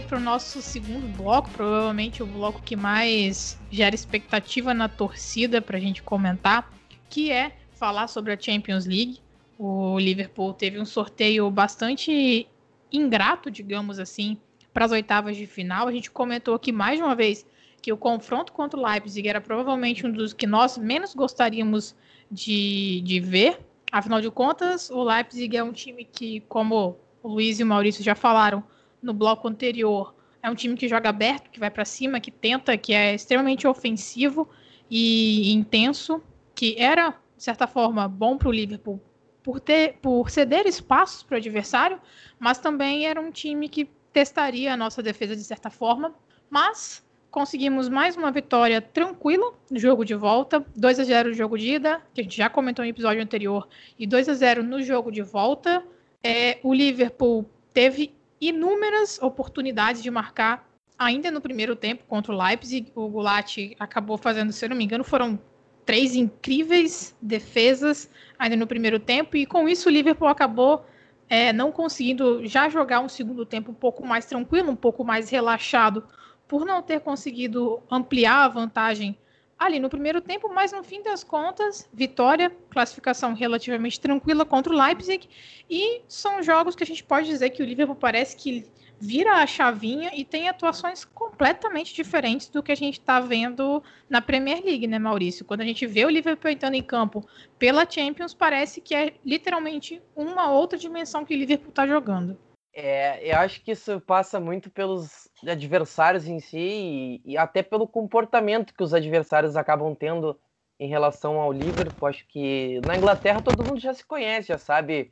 Speaker 3: Para o nosso segundo bloco, provavelmente o bloco que mais gera expectativa na torcida para a gente comentar, que é falar sobre a Champions League. O Liverpool teve um sorteio bastante ingrato, digamos assim, para as oitavas de final. A gente comentou aqui mais de uma vez que o confronto contra o Leipzig era provavelmente um dos que nós menos gostaríamos de, de ver. Afinal de contas, o Leipzig é um time que, como o Luiz e o Maurício já falaram no bloco anterior, é um time que joga aberto, que vai para cima, que tenta, que é extremamente ofensivo e intenso, que era, de certa forma, bom para o Liverpool por, ter, por ceder espaços para o adversário, mas também era um time que testaria a nossa defesa de certa forma. Mas conseguimos mais uma vitória tranquila no jogo de volta, 2 a 0 no jogo de ida, que a gente já comentou no episódio anterior, e 2 a 0 no jogo de volta. É, o Liverpool teve inúmeras oportunidades de marcar ainda no primeiro tempo contra o Leipzig. O Gulat acabou fazendo, se eu não me engano, foram três incríveis defesas ainda no primeiro tempo, e com isso o Liverpool acabou é, não conseguindo já jogar um segundo tempo um pouco mais tranquilo, um pouco mais relaxado, por não ter conseguido ampliar a vantagem ali no primeiro tempo, mas no fim das contas, vitória, classificação relativamente tranquila contra o Leipzig, e são jogos que a gente pode dizer que o Liverpool parece que vira a chavinha e tem atuações completamente diferentes do que a gente está vendo na Premier League, né, Maurício? Quando a gente vê o Liverpool entrando em campo pela Champions, parece que é literalmente uma outra dimensão que o Liverpool está jogando.
Speaker 4: É, eu acho que isso passa muito pelos adversários em si e, e, até pelo comportamento que os adversários acabam tendo em relação ao Liverpool. Acho que na Inglaterra todo mundo já se conhece, já sabe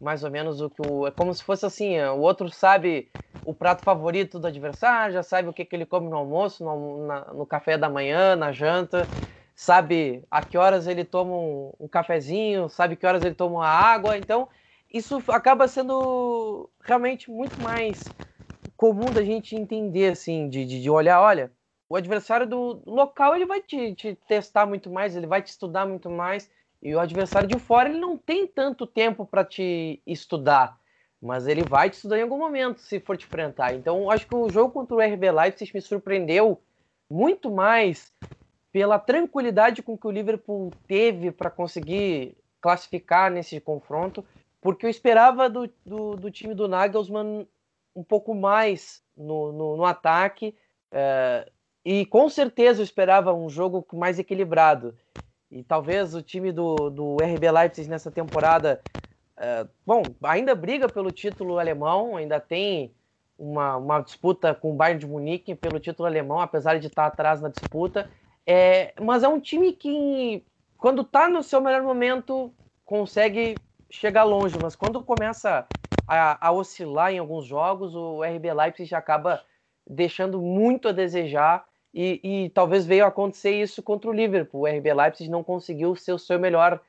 Speaker 4: mais ou menos o que o. É como se fosse assim: o outro sabe o prato favorito do adversário, já sabe o que, que ele come no almoço, no, na, no café da manhã, na janta, sabe a que horas ele toma um, um cafezinho, sabe que horas ele toma uma água. Então isso acaba sendo realmente muito mais comum da gente entender, assim, de, de, de olhar, olha, o adversário do local ele vai te, te, testar muito mais, ele vai te estudar muito mais, e o adversário de fora ele não tem tanto tempo para te estudar, mas ele vai te estudar em algum momento se for te enfrentar. Então, acho que o jogo contra o RB Leipzig me surpreendeu muito mais pela tranquilidade com que o Liverpool teve para conseguir classificar nesse confronto porque eu esperava do, do, do time do Nagelsmann um pouco mais no, no, no ataque, é, e com certeza eu esperava um jogo mais equilibrado. E talvez o time do, do RB Leipzig nessa temporada, é, bom, ainda briga pelo título alemão, ainda tem uma, uma disputa com o Bayern de Munique pelo título alemão, apesar de estar atrás na disputa. É, mas é um time que, quando está no seu melhor momento, consegue chegar longe, mas quando começa a, a, oscilar em alguns jogos, o RB Leipzig acaba deixando muito a desejar e, e, talvez veio acontecer isso contra o Liverpool. O RB Leipzig não conseguiu ser o seu melhor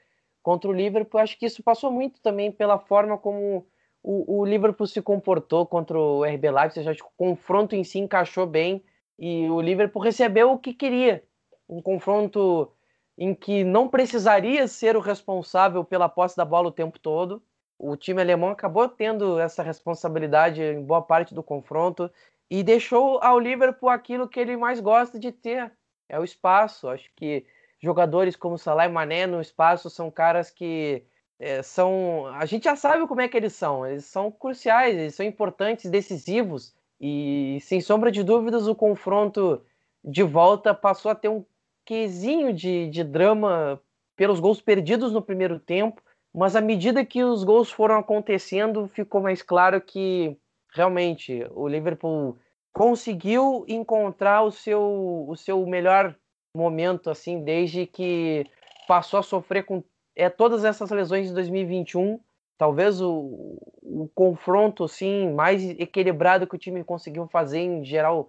Speaker 4: contra o Liverpool. Acho que isso passou muito também pela forma como o, o Liverpool se comportou contra o RB Leipzig. Acho que o confronto em si encaixou bem e o Liverpool recebeu o que queria. Um confronto em que não precisaria ser o responsável pela posse da bola o tempo todo. O time alemão acabou tendo essa responsabilidade em boa parte do confronto e deixou ao Liverpool aquilo que ele mais gosta de ter, é o espaço. Acho que jogadores como Salah e Mané no espaço são caras que é, são. A gente já sabe como é que eles são. Eles são cruciais, eles são importantes, decisivos. E sem sombra de dúvidas, o confronto de volta passou a ter um quesinho de, de drama pelos gols perdidos no primeiro tempo, mas à medida que os gols foram acontecendo, ficou mais claro que realmente o Liverpool conseguiu encontrar o seu, o seu melhor momento assim desde que passou a sofrer com é, todas essas lesões de 2021. Talvez o, o confronto assim, mais equilibrado que o time conseguiu fazer em geral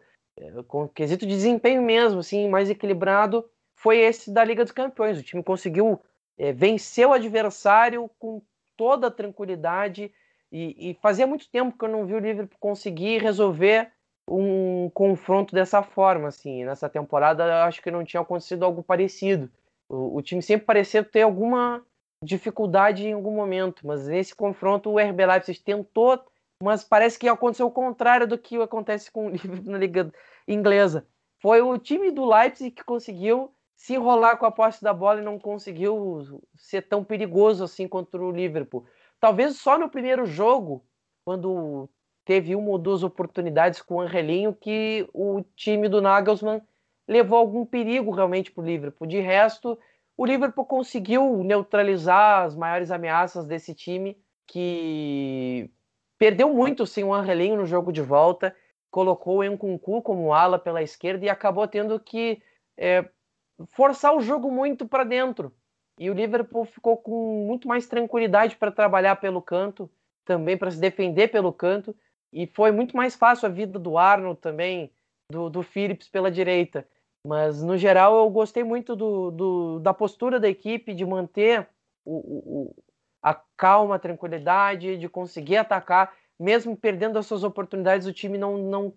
Speaker 4: com quesito de desempenho mesmo, assim, mais equilibrado, foi esse da Liga dos Campeões. O time conseguiu é, vencer o adversário com toda a tranquilidade e, e, fazia muito tempo que eu não vi o Liverpool conseguir resolver um confronto dessa forma, assim. Nessa temporada, acho que não tinha acontecido algo parecido. O, o time sempre parecia ter alguma dificuldade em algum momento, mas nesse confronto o RB Leipzig tentou mas parece que aconteceu o contrário do que acontece com o (laughs) Liverpool na liga inglesa. Foi o time do Leipzig que conseguiu se enrolar com a posse da bola e não conseguiu ser tão perigoso assim contra o Liverpool. Talvez só no primeiro jogo, quando teve uma ou duas oportunidades com o Angelinho, que o time do Nagelsmann levou algum perigo realmente para o Liverpool. De resto, o Liverpool conseguiu neutralizar as maiores ameaças desse time, que perdeu muito sem o Angelinho no jogo de volta, colocou o Nkunku como ala pela esquerda e acabou tendo que é, forçar o jogo muito para dentro. E o Liverpool ficou com muito mais tranquilidade para trabalhar pelo canto, também para se defender pelo canto. E foi muito mais fácil a vida do Arnold também, do, do Phillips pela direita. Mas, no geral, eu gostei muito do, do da postura da equipe, de manter o, o, a calma, a tranquilidade, de conseguir atacar. Mesmo perdendo as suas oportunidades, o time não, não,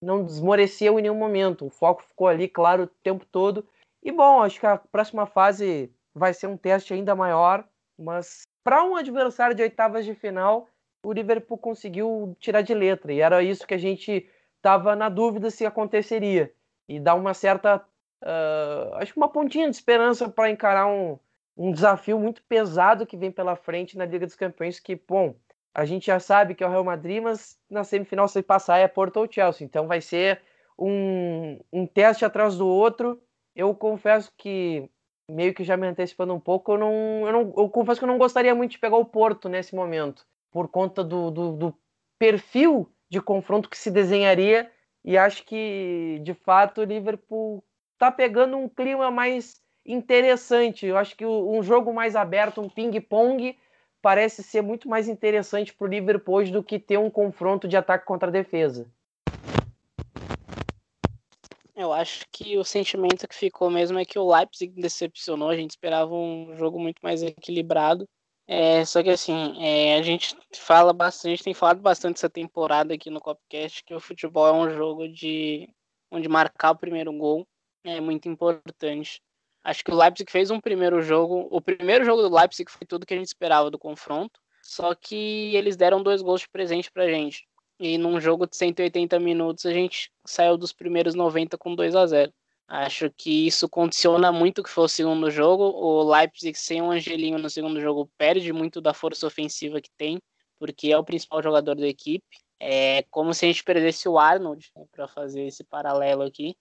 Speaker 4: não desmoreceu em nenhum momento. O foco ficou ali, claro, o tempo todo. E bom, acho que a próxima fase vai ser um teste ainda maior, mas para um adversário de oitavas de final, o Liverpool conseguiu tirar de letra, e era isso que a gente estava na dúvida se aconteceria. E dá uma certa, uh, acho que uma pontinha de esperança para encarar um, um desafio muito pesado que vem pela frente na Liga dos Campeões, que, bom, a gente já sabe que é o Real Madrid, mas na semifinal, se passar, é Porto ou Chelsea. Então vai ser um, um teste atrás do outro eu confesso que, meio que já me antecipando um pouco, eu não, eu não eu confesso que eu não gostaria muito de pegar o Porto nesse momento, por conta do, do, do perfil de confronto que se desenharia, e acho que, de fato, o Liverpool está pegando um clima mais interessante. Eu acho que um jogo mais aberto, um ping-pong, parece ser muito mais interessante para o Liverpool do que ter um confronto de ataque contra defesa.
Speaker 5: Eu acho que o sentimento que ficou mesmo é que o Leipzig decepcionou. A gente esperava um jogo muito mais equilibrado. É, só que assim, é, a gente fala bastante, tem falado bastante essa temporada aqui no Copcast que o futebol é um jogo de onde marcar o primeiro gol é muito importante. Acho que o Leipzig fez um primeiro jogo. O primeiro jogo do Leipzig foi tudo que a gente esperava do confronto. Só que eles deram dois gols de presente pra gente. E num jogo de 180 minutos a gente saiu dos primeiros 90 com 2 a 0. Acho que isso condiciona muito o que foi o segundo jogo. O Leipzig sem o Angelinho no segundo jogo perde muito da força ofensiva que tem, porque é o principal jogador da equipe. É como se a gente perdesse o Arnold, né, para fazer esse paralelo aqui.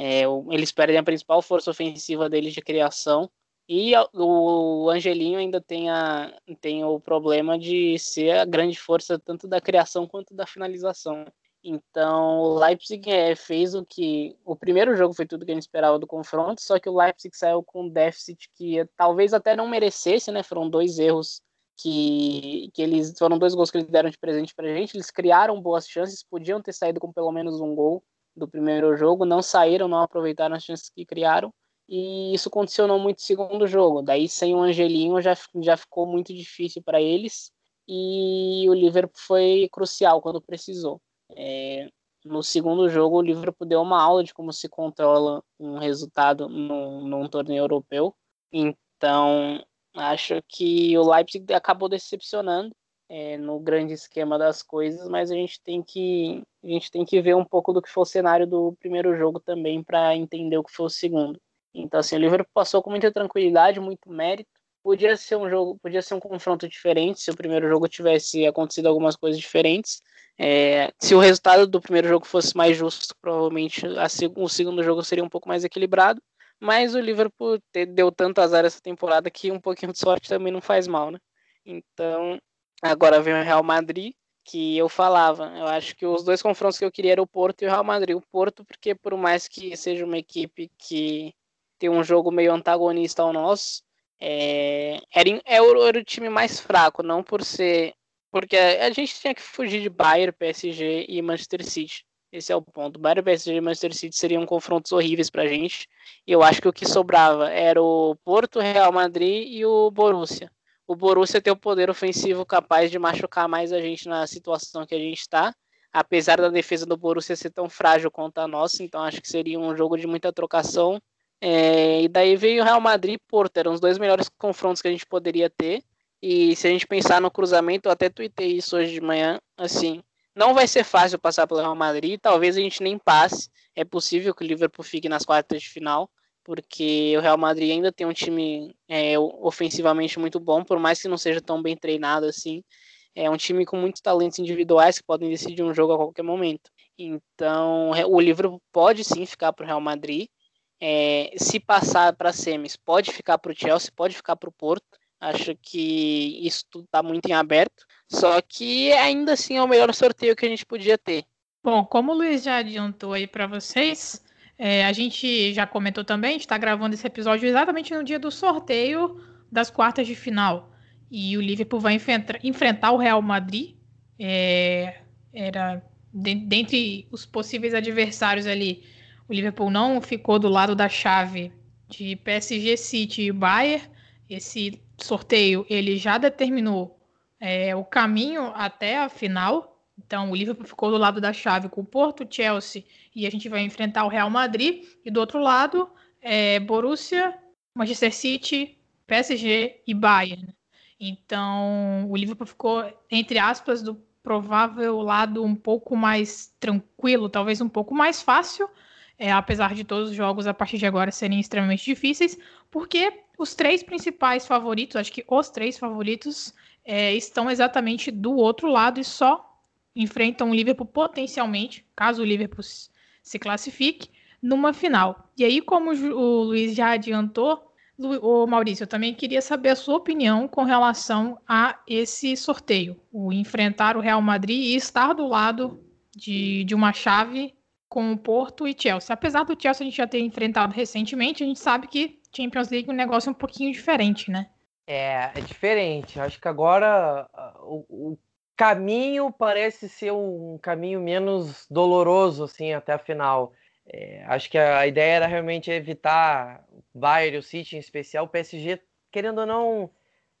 Speaker 5: É, eles perdem a principal força ofensiva deles de criação e o Angelinho ainda tem, a, tem o problema de ser a grande força tanto da criação quanto da finalização. Então, o Leipzig é, fez o que. O primeiro jogo foi tudo que a gente esperava do confronto, só que o Leipzig saiu com um déficit que talvez até não merecesse, né? Foram dois erros que, que eles. Foram dois gols que eles deram de presente pra gente. Eles criaram boas chances, podiam ter saído com pelo menos um gol do primeiro jogo, não saíram, não aproveitaram as chances que criaram e isso condicionou muito o segundo jogo. Daí, sem o Angelinho, já, já ficou muito difícil para eles e o Liverpool foi crucial quando precisou. É, no segundo jogo, o Liverpool deu uma aula de como se controla um resultado num, num torneio europeu. Então, acho que o Leipzig acabou decepcionando é, no grande esquema das coisas, mas a gente tem que a gente tem que ver um pouco do que foi o cenário do primeiro jogo também para entender o que foi o segundo. Então, assim, o Liverpool passou com muita tranquilidade, muito mérito. Podia ser um jogo, podia ser um confronto diferente se o primeiro jogo tivesse acontecido algumas coisas diferentes. É, se o resultado do primeiro jogo fosse mais justo, provavelmente a, o segundo jogo seria um pouco mais equilibrado. Mas o Liverpool deu tanto azar essa temporada que um pouquinho de sorte também não faz mal, né? Então, agora vem o Real Madrid, que eu falava. Eu acho que os dois confrontos que eu queria eram o Porto e o Real Madrid. O Porto, porque por mais que seja uma equipe que tem um jogo meio antagonista ao nosso. É, era, era, era o time mais fraco, não por ser. Porque a, gente tinha que fugir de Bayern, PSG e Manchester City. Esse é o ponto. Bayern, PSG e Manchester City seriam confrontos horríveis pra gente. E eu acho que o que sobrava era o Porto, Real Madrid e o Borussia. O Borussia tem o poder ofensivo capaz de machucar mais a gente na situação que a gente está. Apesar da defesa do Borussia ser tão frágil quanto a nossa, então acho que seria um jogo de muita trocação é, e daí veio o Real Madrid e Porto, eram os dois melhores confrontos que a gente poderia ter. E se a gente pensar no cruzamento, eu até tuitei isso hoje de manhã. assim, não vai ser fácil passar pelo Real Madrid, talvez a gente nem passe. É possível que o Liverpool fique nas quartas de final, porque o Real Madrid ainda tem um time é, ofensivamente muito bom, por mais que não seja tão bem treinado assim. É um time com muitos talentos individuais que podem decidir um jogo a qualquer momento. Então, o Liverpool pode sim ficar para o Real Madrid. É, se passar para semis, pode ficar para o Chelsea, pode ficar para o Porto. Acho que isso tudo está muito em aberto. Só que ainda assim é o melhor sorteio que a gente podia ter.
Speaker 3: Bom, como o Luiz já adiantou aí para vocês, é, a gente já comentou também, a gente está gravando esse episódio exatamente no dia do sorteio das quartas de final. E o Liverpool vai enfrentar o Real Madrid. É, era de, dentre os possíveis adversários ali, o Liverpool não ficou do lado da chave de PSG, City e Bayern. Esse sorteio ele já determinou é, o caminho até a final. Então, o Liverpool ficou do lado da chave com o Porto, Chelsea, e a gente vai enfrentar o Real Madrid. E do outro lado, é, Borussia, Manchester City, PSG e Bayern. Então, o Liverpool ficou, entre aspas, do provável lado um pouco mais tranquilo, talvez um pouco mais fácil, é, apesar de todos os jogos a partir de agora serem extremamente difíceis, porque os três principais favoritos, acho que os três favoritos, é, estão exatamente do outro lado e só enfrentam o Liverpool potencialmente, caso o Liverpool se classifique, numa final. E aí, como o Luiz já adiantou, o Maurício, eu também queria saber a sua opinião com relação a esse sorteio, o enfrentar o Real Madrid e estar do lado de, de uma chave com o Porto e Chelsea. Apesar do Chelsea a gente já ter enfrentado recentemente, a gente sabe que Champions League é um negócio um pouquinho diferente, né?
Speaker 4: É, é diferente. Acho que agora o, o caminho parece ser um caminho menos doloroso, assim, até a final. É, acho que a, ideia era realmente evitar Bayern e o City em especial. O PSG, querendo ou não,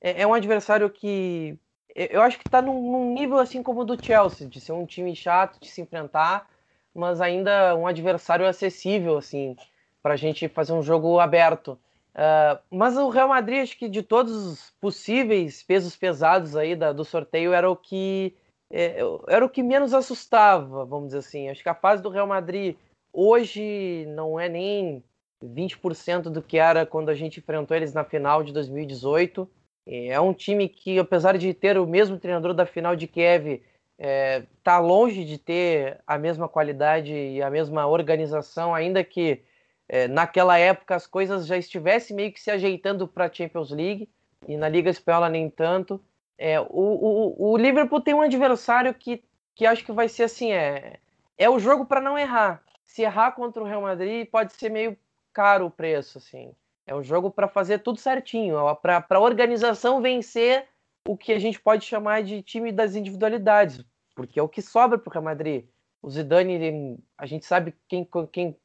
Speaker 4: é, é um adversário que eu acho que está num, num, nível assim como o do Chelsea, de ser um time chato de se enfrentar, mas ainda um adversário acessível, assim, para a gente fazer um jogo aberto. Uh, mas o Real Madrid, acho que de todos os possíveis pesos pesados aí da, do sorteio, era o que é, era o que menos assustava, vamos dizer assim. Acho que a fase do Real Madrid hoje não é nem 20% do que era quando a gente enfrentou eles na final de 2018. É um time que, apesar de ter o mesmo treinador da final de Kiev, está é, tá longe de ter a mesma qualidade e a mesma organização, ainda que é, naquela época as coisas já estivessem meio que se ajeitando para a Champions League e na Liga Espanhola nem tanto. É, o, o, o Liverpool tem um adversário que, que acho que vai ser assim: é, é o jogo para não errar. Se errar contra o Real Madrid, pode ser meio caro o preço. assim. É um jogo para fazer tudo certinho, para a organização vencer o que a gente pode chamar de time das individualidades, porque é o que sobra para o Real Madrid. O Zidane, a gente sabe quem, quem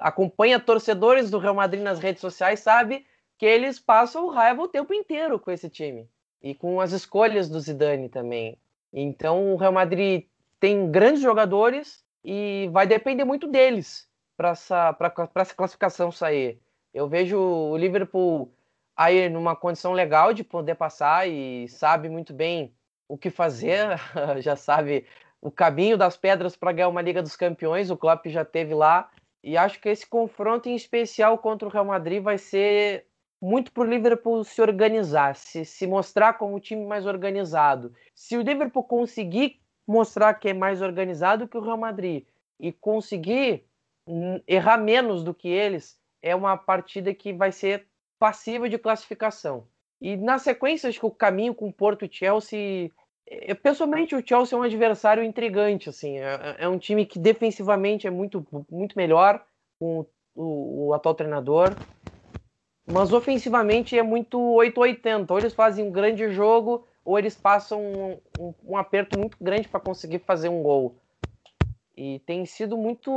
Speaker 4: acompanha torcedores do Real Madrid nas redes sociais sabe que eles passam raiva o tempo inteiro com esse time e com as escolhas do Zidane também. Então o Real Madrid tem grandes jogadores e vai depender muito deles para essa, essa classificação sair. Eu vejo o Liverpool aí numa condição legal de poder passar e sabe muito bem o que fazer, (laughs) já sabe o caminho das pedras para ganhar uma Liga dos Campeões, o Klopp já teve lá e acho que esse confronto em especial contra o Real Madrid vai ser muito para o Liverpool se organizar, se, se mostrar como o time mais organizado. Se o Liverpool conseguir mostrar que é mais organizado que o Real Madrid e conseguir hum, errar menos do que eles, é uma partida que vai ser passiva de classificação. E na sequência, acho que o caminho com Porto e Chelsea pessoalmente, o Chelsea é um adversário intrigante, assim. É, é, um time que defensivamente é muito, muito melhor com o, o, atual treinador, mas ofensivamente é muito 880. Ou eles fazem um grande jogo, ou eles passam um, um, um aperto muito grande para conseguir fazer um gol. E tem sido muito,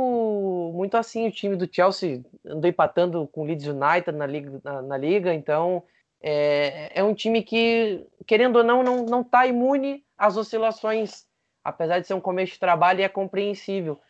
Speaker 4: muito assim. O time do Chelsea andou empatando com o Leeds United na liga, na, na liga então é, é um time que, querendo ou não, não, não está imune às oscilações, apesar de ser um começo de trabalho, e é compreensível.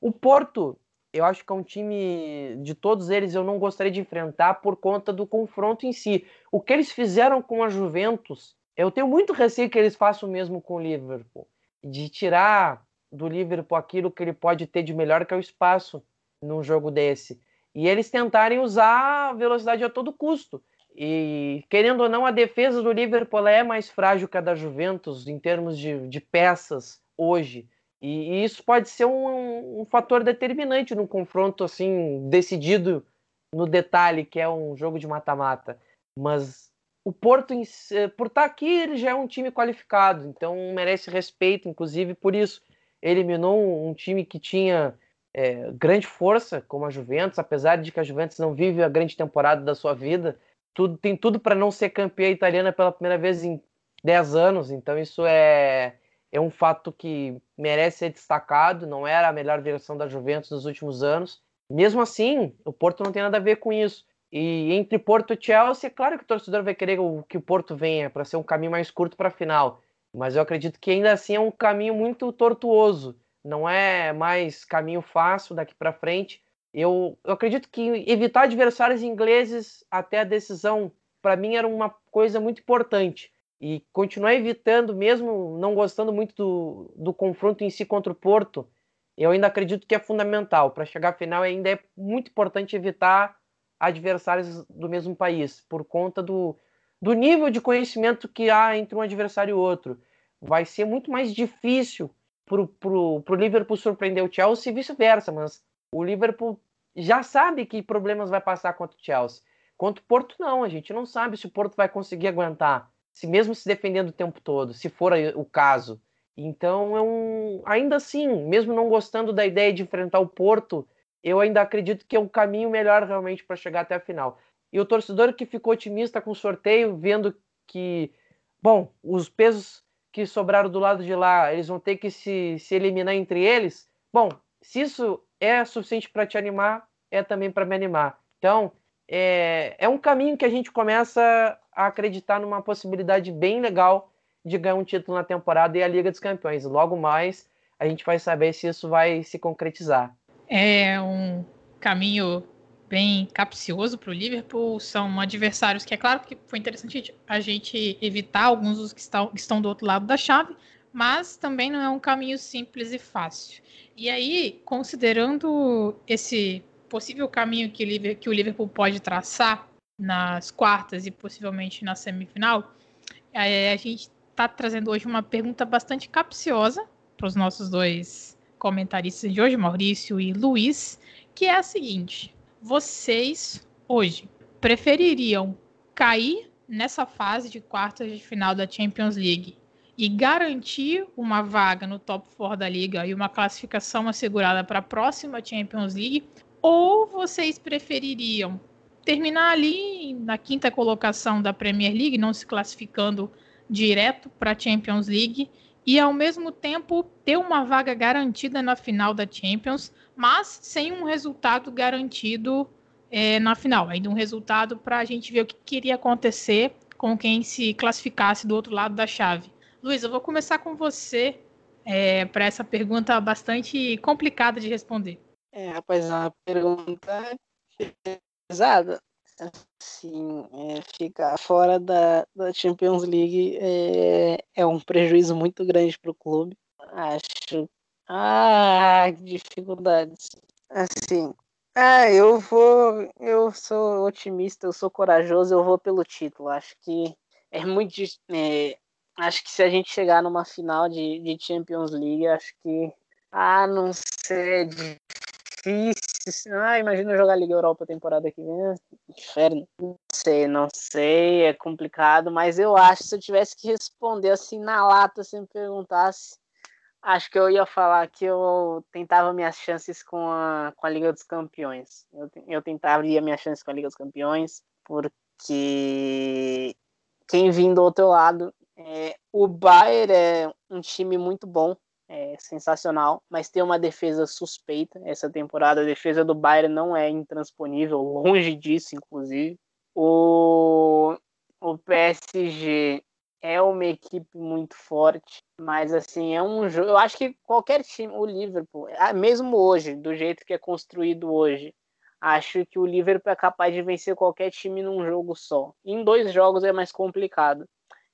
Speaker 4: O Porto, eu acho que é um time, de todos eles, eu não gostaria de enfrentar por conta do confronto em si. O que eles fizeram com a Juventus, eu tenho muito receio que eles façam o mesmo com o Liverpool. de tirar do Liverpool aquilo que ele pode ter de melhor, que é o espaço num jogo desse. E eles tentarem usar a velocidade a todo custo. E, querendo ou não, a defesa do Liverpool é mais frágil que a da Juventus em termos de, de peças hoje. E, e, isso pode ser um, um fator determinante num confronto assim decidido no detalhe, que é um jogo de mata-mata. Mas o Porto, por estar aqui, ele já é um time qualificado, então merece respeito, inclusive por isso. Eliminou um time que tinha é, grande força, como a Juventus, apesar de que a Juventus não vive a grande temporada da sua vida. Tudo, tem tudo para não ser campeã italiana pela primeira vez em 10 anos, então isso é, é um fato que merece ser destacado. Não era a melhor versão da Juventus nos últimos anos. Mesmo assim, o Porto não tem nada a ver com isso. E entre Porto e Chelsea, é claro que o torcedor vai querer que o Porto venha para ser um caminho mais curto para a final. Mas eu acredito que ainda assim é um caminho muito tortuoso. Não é mais caminho fácil daqui para frente. Eu, eu acredito que evitar adversários ingleses até a decisão, para mim, era uma coisa muito importante. E continuar evitando, mesmo não gostando muito do, do confronto em si contra o Porto, eu ainda acredito que é fundamental. Para chegar à final, ainda é muito importante evitar adversários do mesmo país, por conta do, do nível de conhecimento que há entre um adversário e outro. Vai ser muito mais difícil para o Liverpool surpreender o Chelsea e vice-versa, mas o Liverpool já sabe que problemas vai passar contra o Chelsea. Contra o Porto, não. A gente não sabe se o Porto vai conseguir aguentar, se mesmo se defendendo o tempo todo, se for o caso. Então, é um... ainda assim, mesmo não gostando da ideia de enfrentar o Porto, eu ainda acredito que é um caminho melhor realmente para chegar até a final. E o torcedor que ficou otimista com o sorteio, vendo que, bom, os pesos que sobraram do lado de lá, eles vão ter que se, se eliminar entre eles. Bom, se isso é suficiente para te animar, é também para me animar. Então, é, é um caminho que a gente começa a acreditar numa possibilidade bem legal de ganhar um título na temporada e a Liga dos Campeões. Logo mais, a gente vai saber se isso vai se concretizar.
Speaker 3: É um caminho bem capcioso para o Liverpool. São adversários que é claro que foi interessante a gente evitar alguns dos que estão, que estão do outro lado da chave, mas também não é um caminho simples e fácil. E aí, considerando esse possível caminho que o Liverpool, pode traçar nas quartas e possivelmente na semifinal, é, a gente está trazendo hoje uma pergunta bastante capciosa para os nossos dois comentaristas de hoje, Maurício e Luiz, que é a seguinte: vocês hoje prefeririam cair nessa fase de quartas de final da Champions League e garantir uma vaga no top 4 da liga e uma classificação assegurada para a próxima Champions League, ou vocês prefeririam terminar ali na quinta colocação da Premier League, não se classificando direto para a Champions League e ao mesmo tempo ter uma vaga garantida na final da Champions, mas sem um resultado garantido é, na final. Ainda um resultado para a gente ver o que queria acontecer com quem se classificasse do outro lado da chave. Luiz, eu vou começar com você é, para essa pergunta bastante complicada de responder.
Speaker 5: É, rapaz, é uma pergunta pesada assim, é, ficar fora da, da Champions League é, é um prejuízo muito grande para o clube. Acho. Ah, dificuldades. Assim, ah, eu vou. Eu sou otimista, eu sou corajoso, eu vou pelo título. Acho que é muito. É, acho que se a gente chegar numa final de, de Champions League, acho que. Ah, não sei, é difícil. Ah, imagina jogar Liga Europa temporada que vem. Inferno. Não sei, não sei, é complicado, mas eu acho que se eu tivesse que responder assim na lata, se me perguntasse, acho que eu ia falar que eu tentava minhas chances com a, com a Liga dos Campeões. Eu, eu tentaria minhas chances com a Liga dos Campeões, porque quem vindo do outro lado, é, o Bayern é um time muito bom, é sensacional, mas tem uma defesa suspeita essa temporada. A defesa do Bayern não é intransponível, (laughs) longe disso, inclusive. O, o PSG é uma equipe muito forte, mas assim, é um jogo. Eu acho que qualquer time, o Liverpool, mesmo hoje, do jeito que é construído hoje, acho que o Liverpool é capaz de vencer qualquer time num jogo só. Em dois jogos é mais complicado.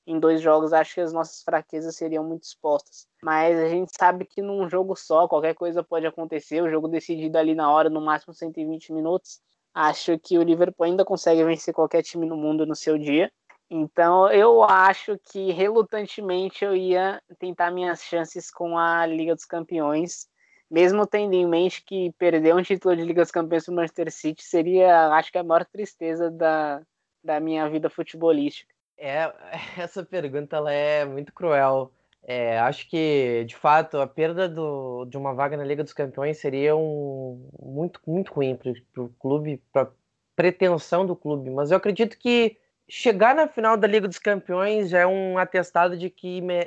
Speaker 5: Em dois jogos, acho que as nossas fraquezas seriam muito expostas. Mas a gente sabe que num jogo só, qualquer coisa pode acontecer. O jogo decidido ali na hora, no máximo 120 minutos. Acho que o Liverpool ainda consegue vencer qualquer time no mundo no seu dia. Então eu acho que relutantemente eu ia tentar minhas chances com a Liga dos Campeões, mesmo tendo em mente que perder um título de Liga dos Campeões para o Manchester City seria, acho que a maior tristeza da, da minha vida futebolística.
Speaker 4: É, (laughs) essa pergunta ela é muito cruel. É, acho que, de fato, a perda do, de uma vaga na Liga dos Campeões seria um, muito, muito ruim para o clube, para pretensão do clube. Mas eu acredito que chegar na final da Liga dos Campeões já é um atestado de que me...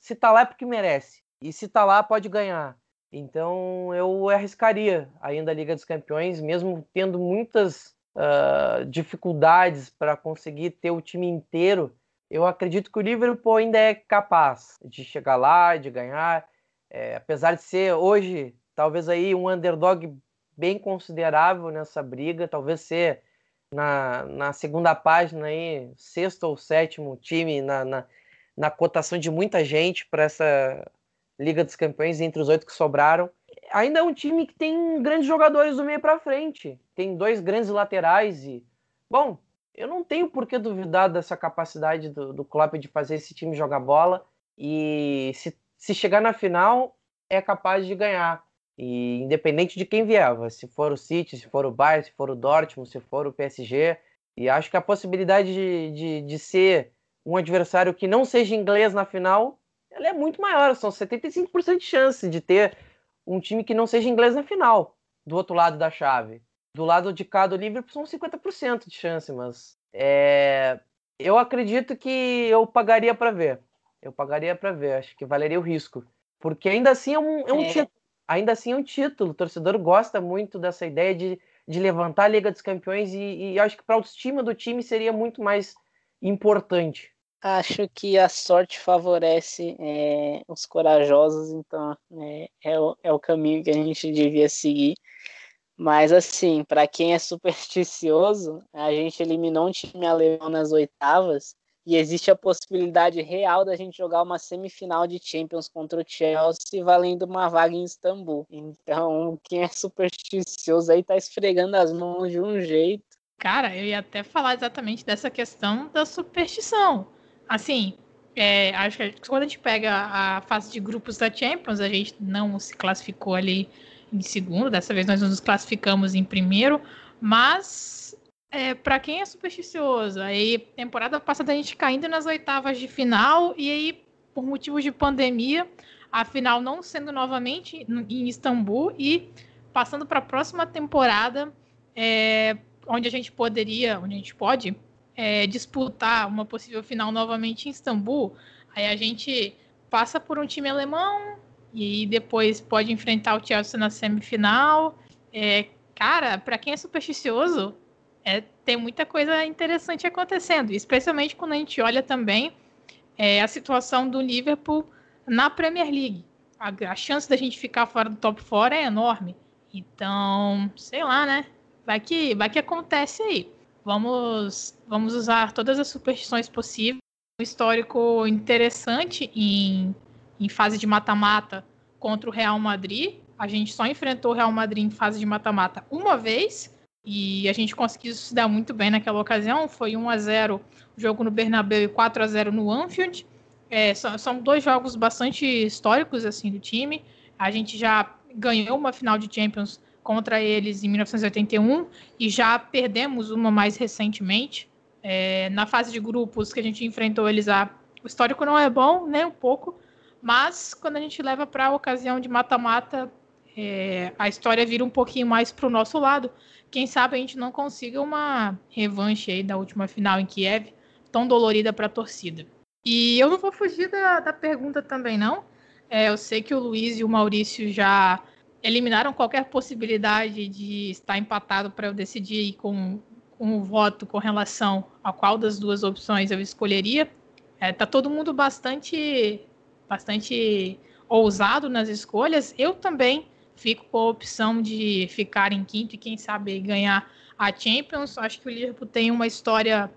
Speaker 4: se tá lá é porque merece. E se tá lá, pode ganhar. Então eu arriscaria ainda a Liga dos Campeões, mesmo tendo muitas uh, dificuldades para conseguir ter o time inteiro. Eu acredito que o Liverpool ainda é capaz de chegar lá, de ganhar. É, apesar de ser hoje, talvez aí um underdog bem considerável nessa briga, talvez ser na, na segunda página aí, sexto ou sétimo time na, na, na cotação de muita gente para essa Liga dos Campeões entre os oito que sobraram. Ainda é um time que tem grandes jogadores do meio para frente, tem dois grandes laterais e, bom, eu não tenho por que duvidar dessa capacidade do, do Klopp de fazer esse time jogar bola. E se, se chegar na final é capaz de ganhar. E independente de quem vier, se for o City, se for o Bayern, se for o Dortmund, se for o PSG, e acho que a possibilidade de, de, de ser um adversário que não seja inglês na final, ela é muito maior, são 75% de chance de ter um time que não seja inglês na final, do outro lado da chave. Do lado de cá do Liverpool são 50% de chance, mas é... eu acredito que eu pagaria para ver. Eu pagaria para ver, acho que valeria o risco. Porque ainda assim é um, é um é. título ainda assim é um título. O torcedor gosta muito dessa ideia de, de levantar a Liga dos Campeões e, e acho que para a autoestima do time seria muito mais importante.
Speaker 5: Acho que a sorte favorece é, os corajosos, então é, é, o, é o caminho que a gente devia seguir. Mas assim, para quem é (laughs) supersticioso, a gente eliminou um time alemão nas oitavas e existe a possibilidade real da gente jogar uma semifinal de Champions contra o Chelsea valendo uma vaga em Istambul. Então, quem é supersticioso aí tá esfregando as mãos de um jeito.
Speaker 3: Cara, eu ia até falar exatamente dessa questão da superstição. Assim, é, acho que quando a gente pega a fase de grupos da Champions, a gente não se classificou ali em segundo, dessa vez nós nos classificamos em primeiro, mas é, para quem é supersticioso, aí temporada passada a gente caindo nas oitavas de final e aí por motivos de pandemia, a final não sendo novamente em Istambul e passando para a próxima temporada, é, onde a gente poderia, onde a gente pode é, disputar uma possível final novamente em Istambul, aí a gente passa por um time alemão e depois pode enfrentar o Chelsea na semifinal. É, cara, para quem é supersticioso, é, tem muita coisa interessante acontecendo, especialmente quando a gente olha também é, a situação do Liverpool na Premier League. A, a, chance da gente ficar fora do top 4 é enorme. Então, sei lá, né? Vai que, vai que acontece aí. Vamos, vamos usar todas as superstições possíveis. Um histórico interessante em, em fase de mata-mata contra o Real Madrid. A gente só enfrentou o Real Madrid em fase de mata-mata uma vez e a gente conseguiu se dar muito bem naquela ocasião. Foi 1 a 0 o jogo no Bernabéu e 4 a 0 no Anfield. É, são, são, dois jogos bastante históricos assim do time. A gente já ganhou uma final de Champions contra eles em 1981 e já perdemos uma mais recentemente. É, na fase de grupos que a gente enfrentou eles, a, o histórico não é bom, nem um pouco, mas quando a gente leva para a ocasião de mata-mata, é, a história vira um pouquinho mais para o nosso lado quem sabe a gente não consiga uma revanche aí da última final em Kiev, tão dolorida para a torcida. E eu não vou fugir da, da pergunta também, não. É, eu sei que o Luiz e o Maurício já eliminaram qualquer possibilidade de estar empatado para eu decidir com, com o voto com relação a qual das duas opções eu escolheria. É, tá todo mundo bastante, bastante ousado nas escolhas. Eu também fico com a opção de ficar em quinto e quem sabe ganhar a Champions. Acho que o Liverpool tem uma história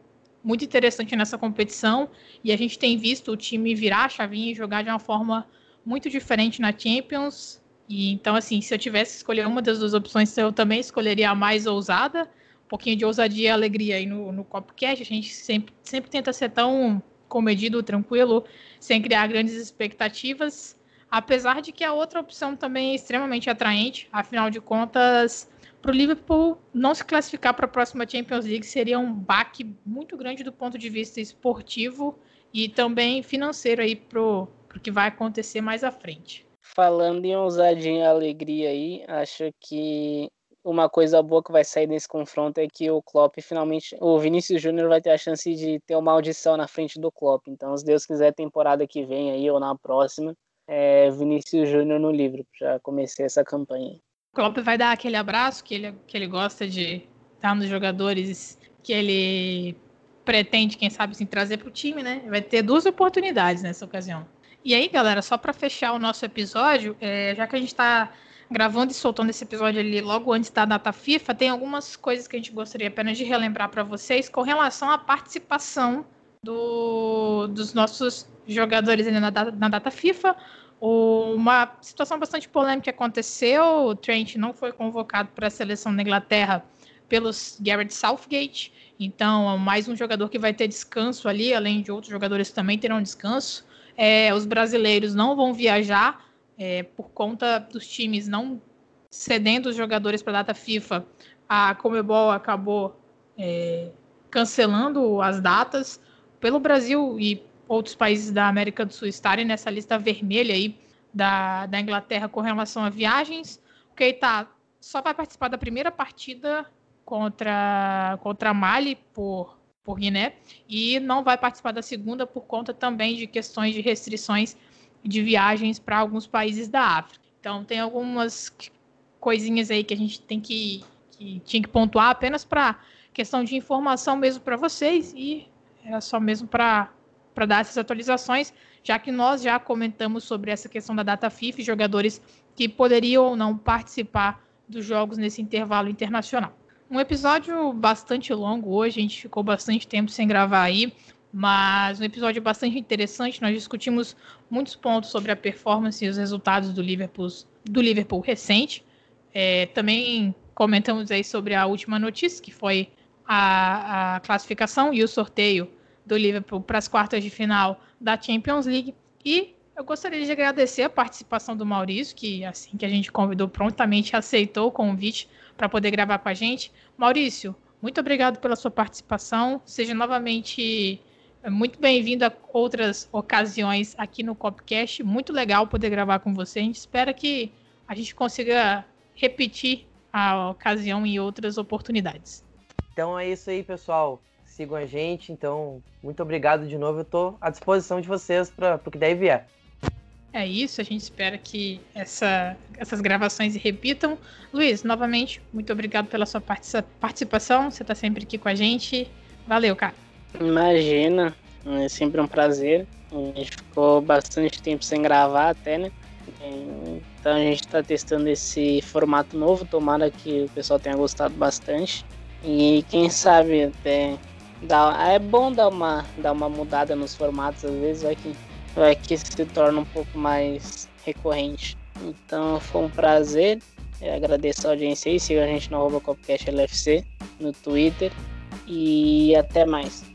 Speaker 3: muito interessante nessa competição e a gente tem visto o time virar a chavinha e jogar de uma forma muito diferente na Champions. E então, assim, se eu tivesse que escolher uma das duas opções, eu também escolheria a mais ousada. Um pouquinho de ousadia e alegria aí no, no Copcast. A gente sempre, sempre tenta ser tão comedido, tranquilo, sem criar grandes expectativas. Apesar de que a outra opção também é extremamente atraente, afinal de contas, para o Liverpool não se classificar para a próxima Champions League seria um baque muito grande do ponto de vista esportivo e também financeiro aí para o que vai acontecer mais à frente.
Speaker 5: Falando em ousadia e alegria aí, acho que uma coisa boa que vai sair desse confronto é que o Klopp finalmente, o Vinícius Júnior vai ter a chance de ter uma audição na frente do Klopp. Então, se Deus quiser, temporada que vem aí ou na próxima, é Vinícius Júnior no livro. Já comecei essa campanha.
Speaker 3: O Klopp vai dar aquele abraço que ele, que ele gosta de estar nos jogadores que ele pretende, quem sabe, assim, trazer para o time, né? Vai ter duas oportunidades nessa ocasião. E aí, galera, só para fechar o nosso episódio, é, já que a gente está gravando e soltando esse episódio ali logo antes da data FIFA, tem algumas coisas que a gente gostaria apenas de relembrar para vocês com relação à participação do, dos nossos jogadores na data, na data FIFA. Uma situação bastante polêmica aconteceu, o Trent não foi convocado para a seleção da Inglaterra pelos Garrett Southgate, então mais um jogador que vai ter descanso ali, além de outros jogadores também terão descanso. É, os brasileiros não vão viajar é, por conta dos times não cedendo os jogadores para a data FIFA, a Comebol acabou é, cancelando as datas. Pelo Brasil e outros países da América do Sul estarem nessa lista vermelha aí da, da Inglaterra com relação a viagens, o Keita só vai participar da primeira partida contra, contra Mali por, por Guiné e não vai participar da segunda por conta também de questões de restrições de viagens para alguns países da África. Então tem algumas coisinhas aí que a gente tem que, que tinha que pontuar apenas para questão de informação mesmo para vocês e era só mesmo para para dar essas atualizações, já que nós já comentamos sobre essa questão da data FIFA, jogadores que poderiam ou não participar dos jogos nesse intervalo internacional. Um episódio bastante longo hoje, a gente ficou bastante tempo sem gravar aí, mas um episódio bastante interessante. Nós discutimos muitos pontos sobre a performance e os resultados do Liverpool, do Liverpool recente. É, também comentamos aí sobre a última notícia, que foi a, a classificação e o sorteio do Liverpool para as quartas de final da Champions League. E eu gostaria de agradecer a participação do Maurício, que assim que a gente convidou, prontamente aceitou o convite para poder gravar com a gente. Maurício, muito obrigado pela sua participação. Seja novamente é muito bem-vindo a outras ocasiões aqui no Copcast. Muito legal poder gravar com você. A gente espera que a gente consiga repetir a ocasião em outras oportunidades.
Speaker 4: Então é isso aí, pessoal. Sigam a gente. Então, muito obrigado de novo. Eu estou à disposição de vocês para o que deve vier.
Speaker 3: É isso, a gente espera que essa, essas gravações se repitam. Luiz, novamente, muito obrigado pela sua participação. Você está sempre aqui com a gente. Valeu, cara.
Speaker 5: Imagina, é sempre um prazer. A gente ficou bastante tempo sem gravar até, né? Então a gente está testando esse formato novo, tomara que o pessoal tenha gostado bastante. E quem sabe até dá, é bom dar uma, dar uma mudada nos formatos, às vezes vai que, vai que se torna um pouco mais recorrente. Então foi um prazer. Eu agradeço a audiência aí, siga a gente no arroba LFC no Twitter e até mais.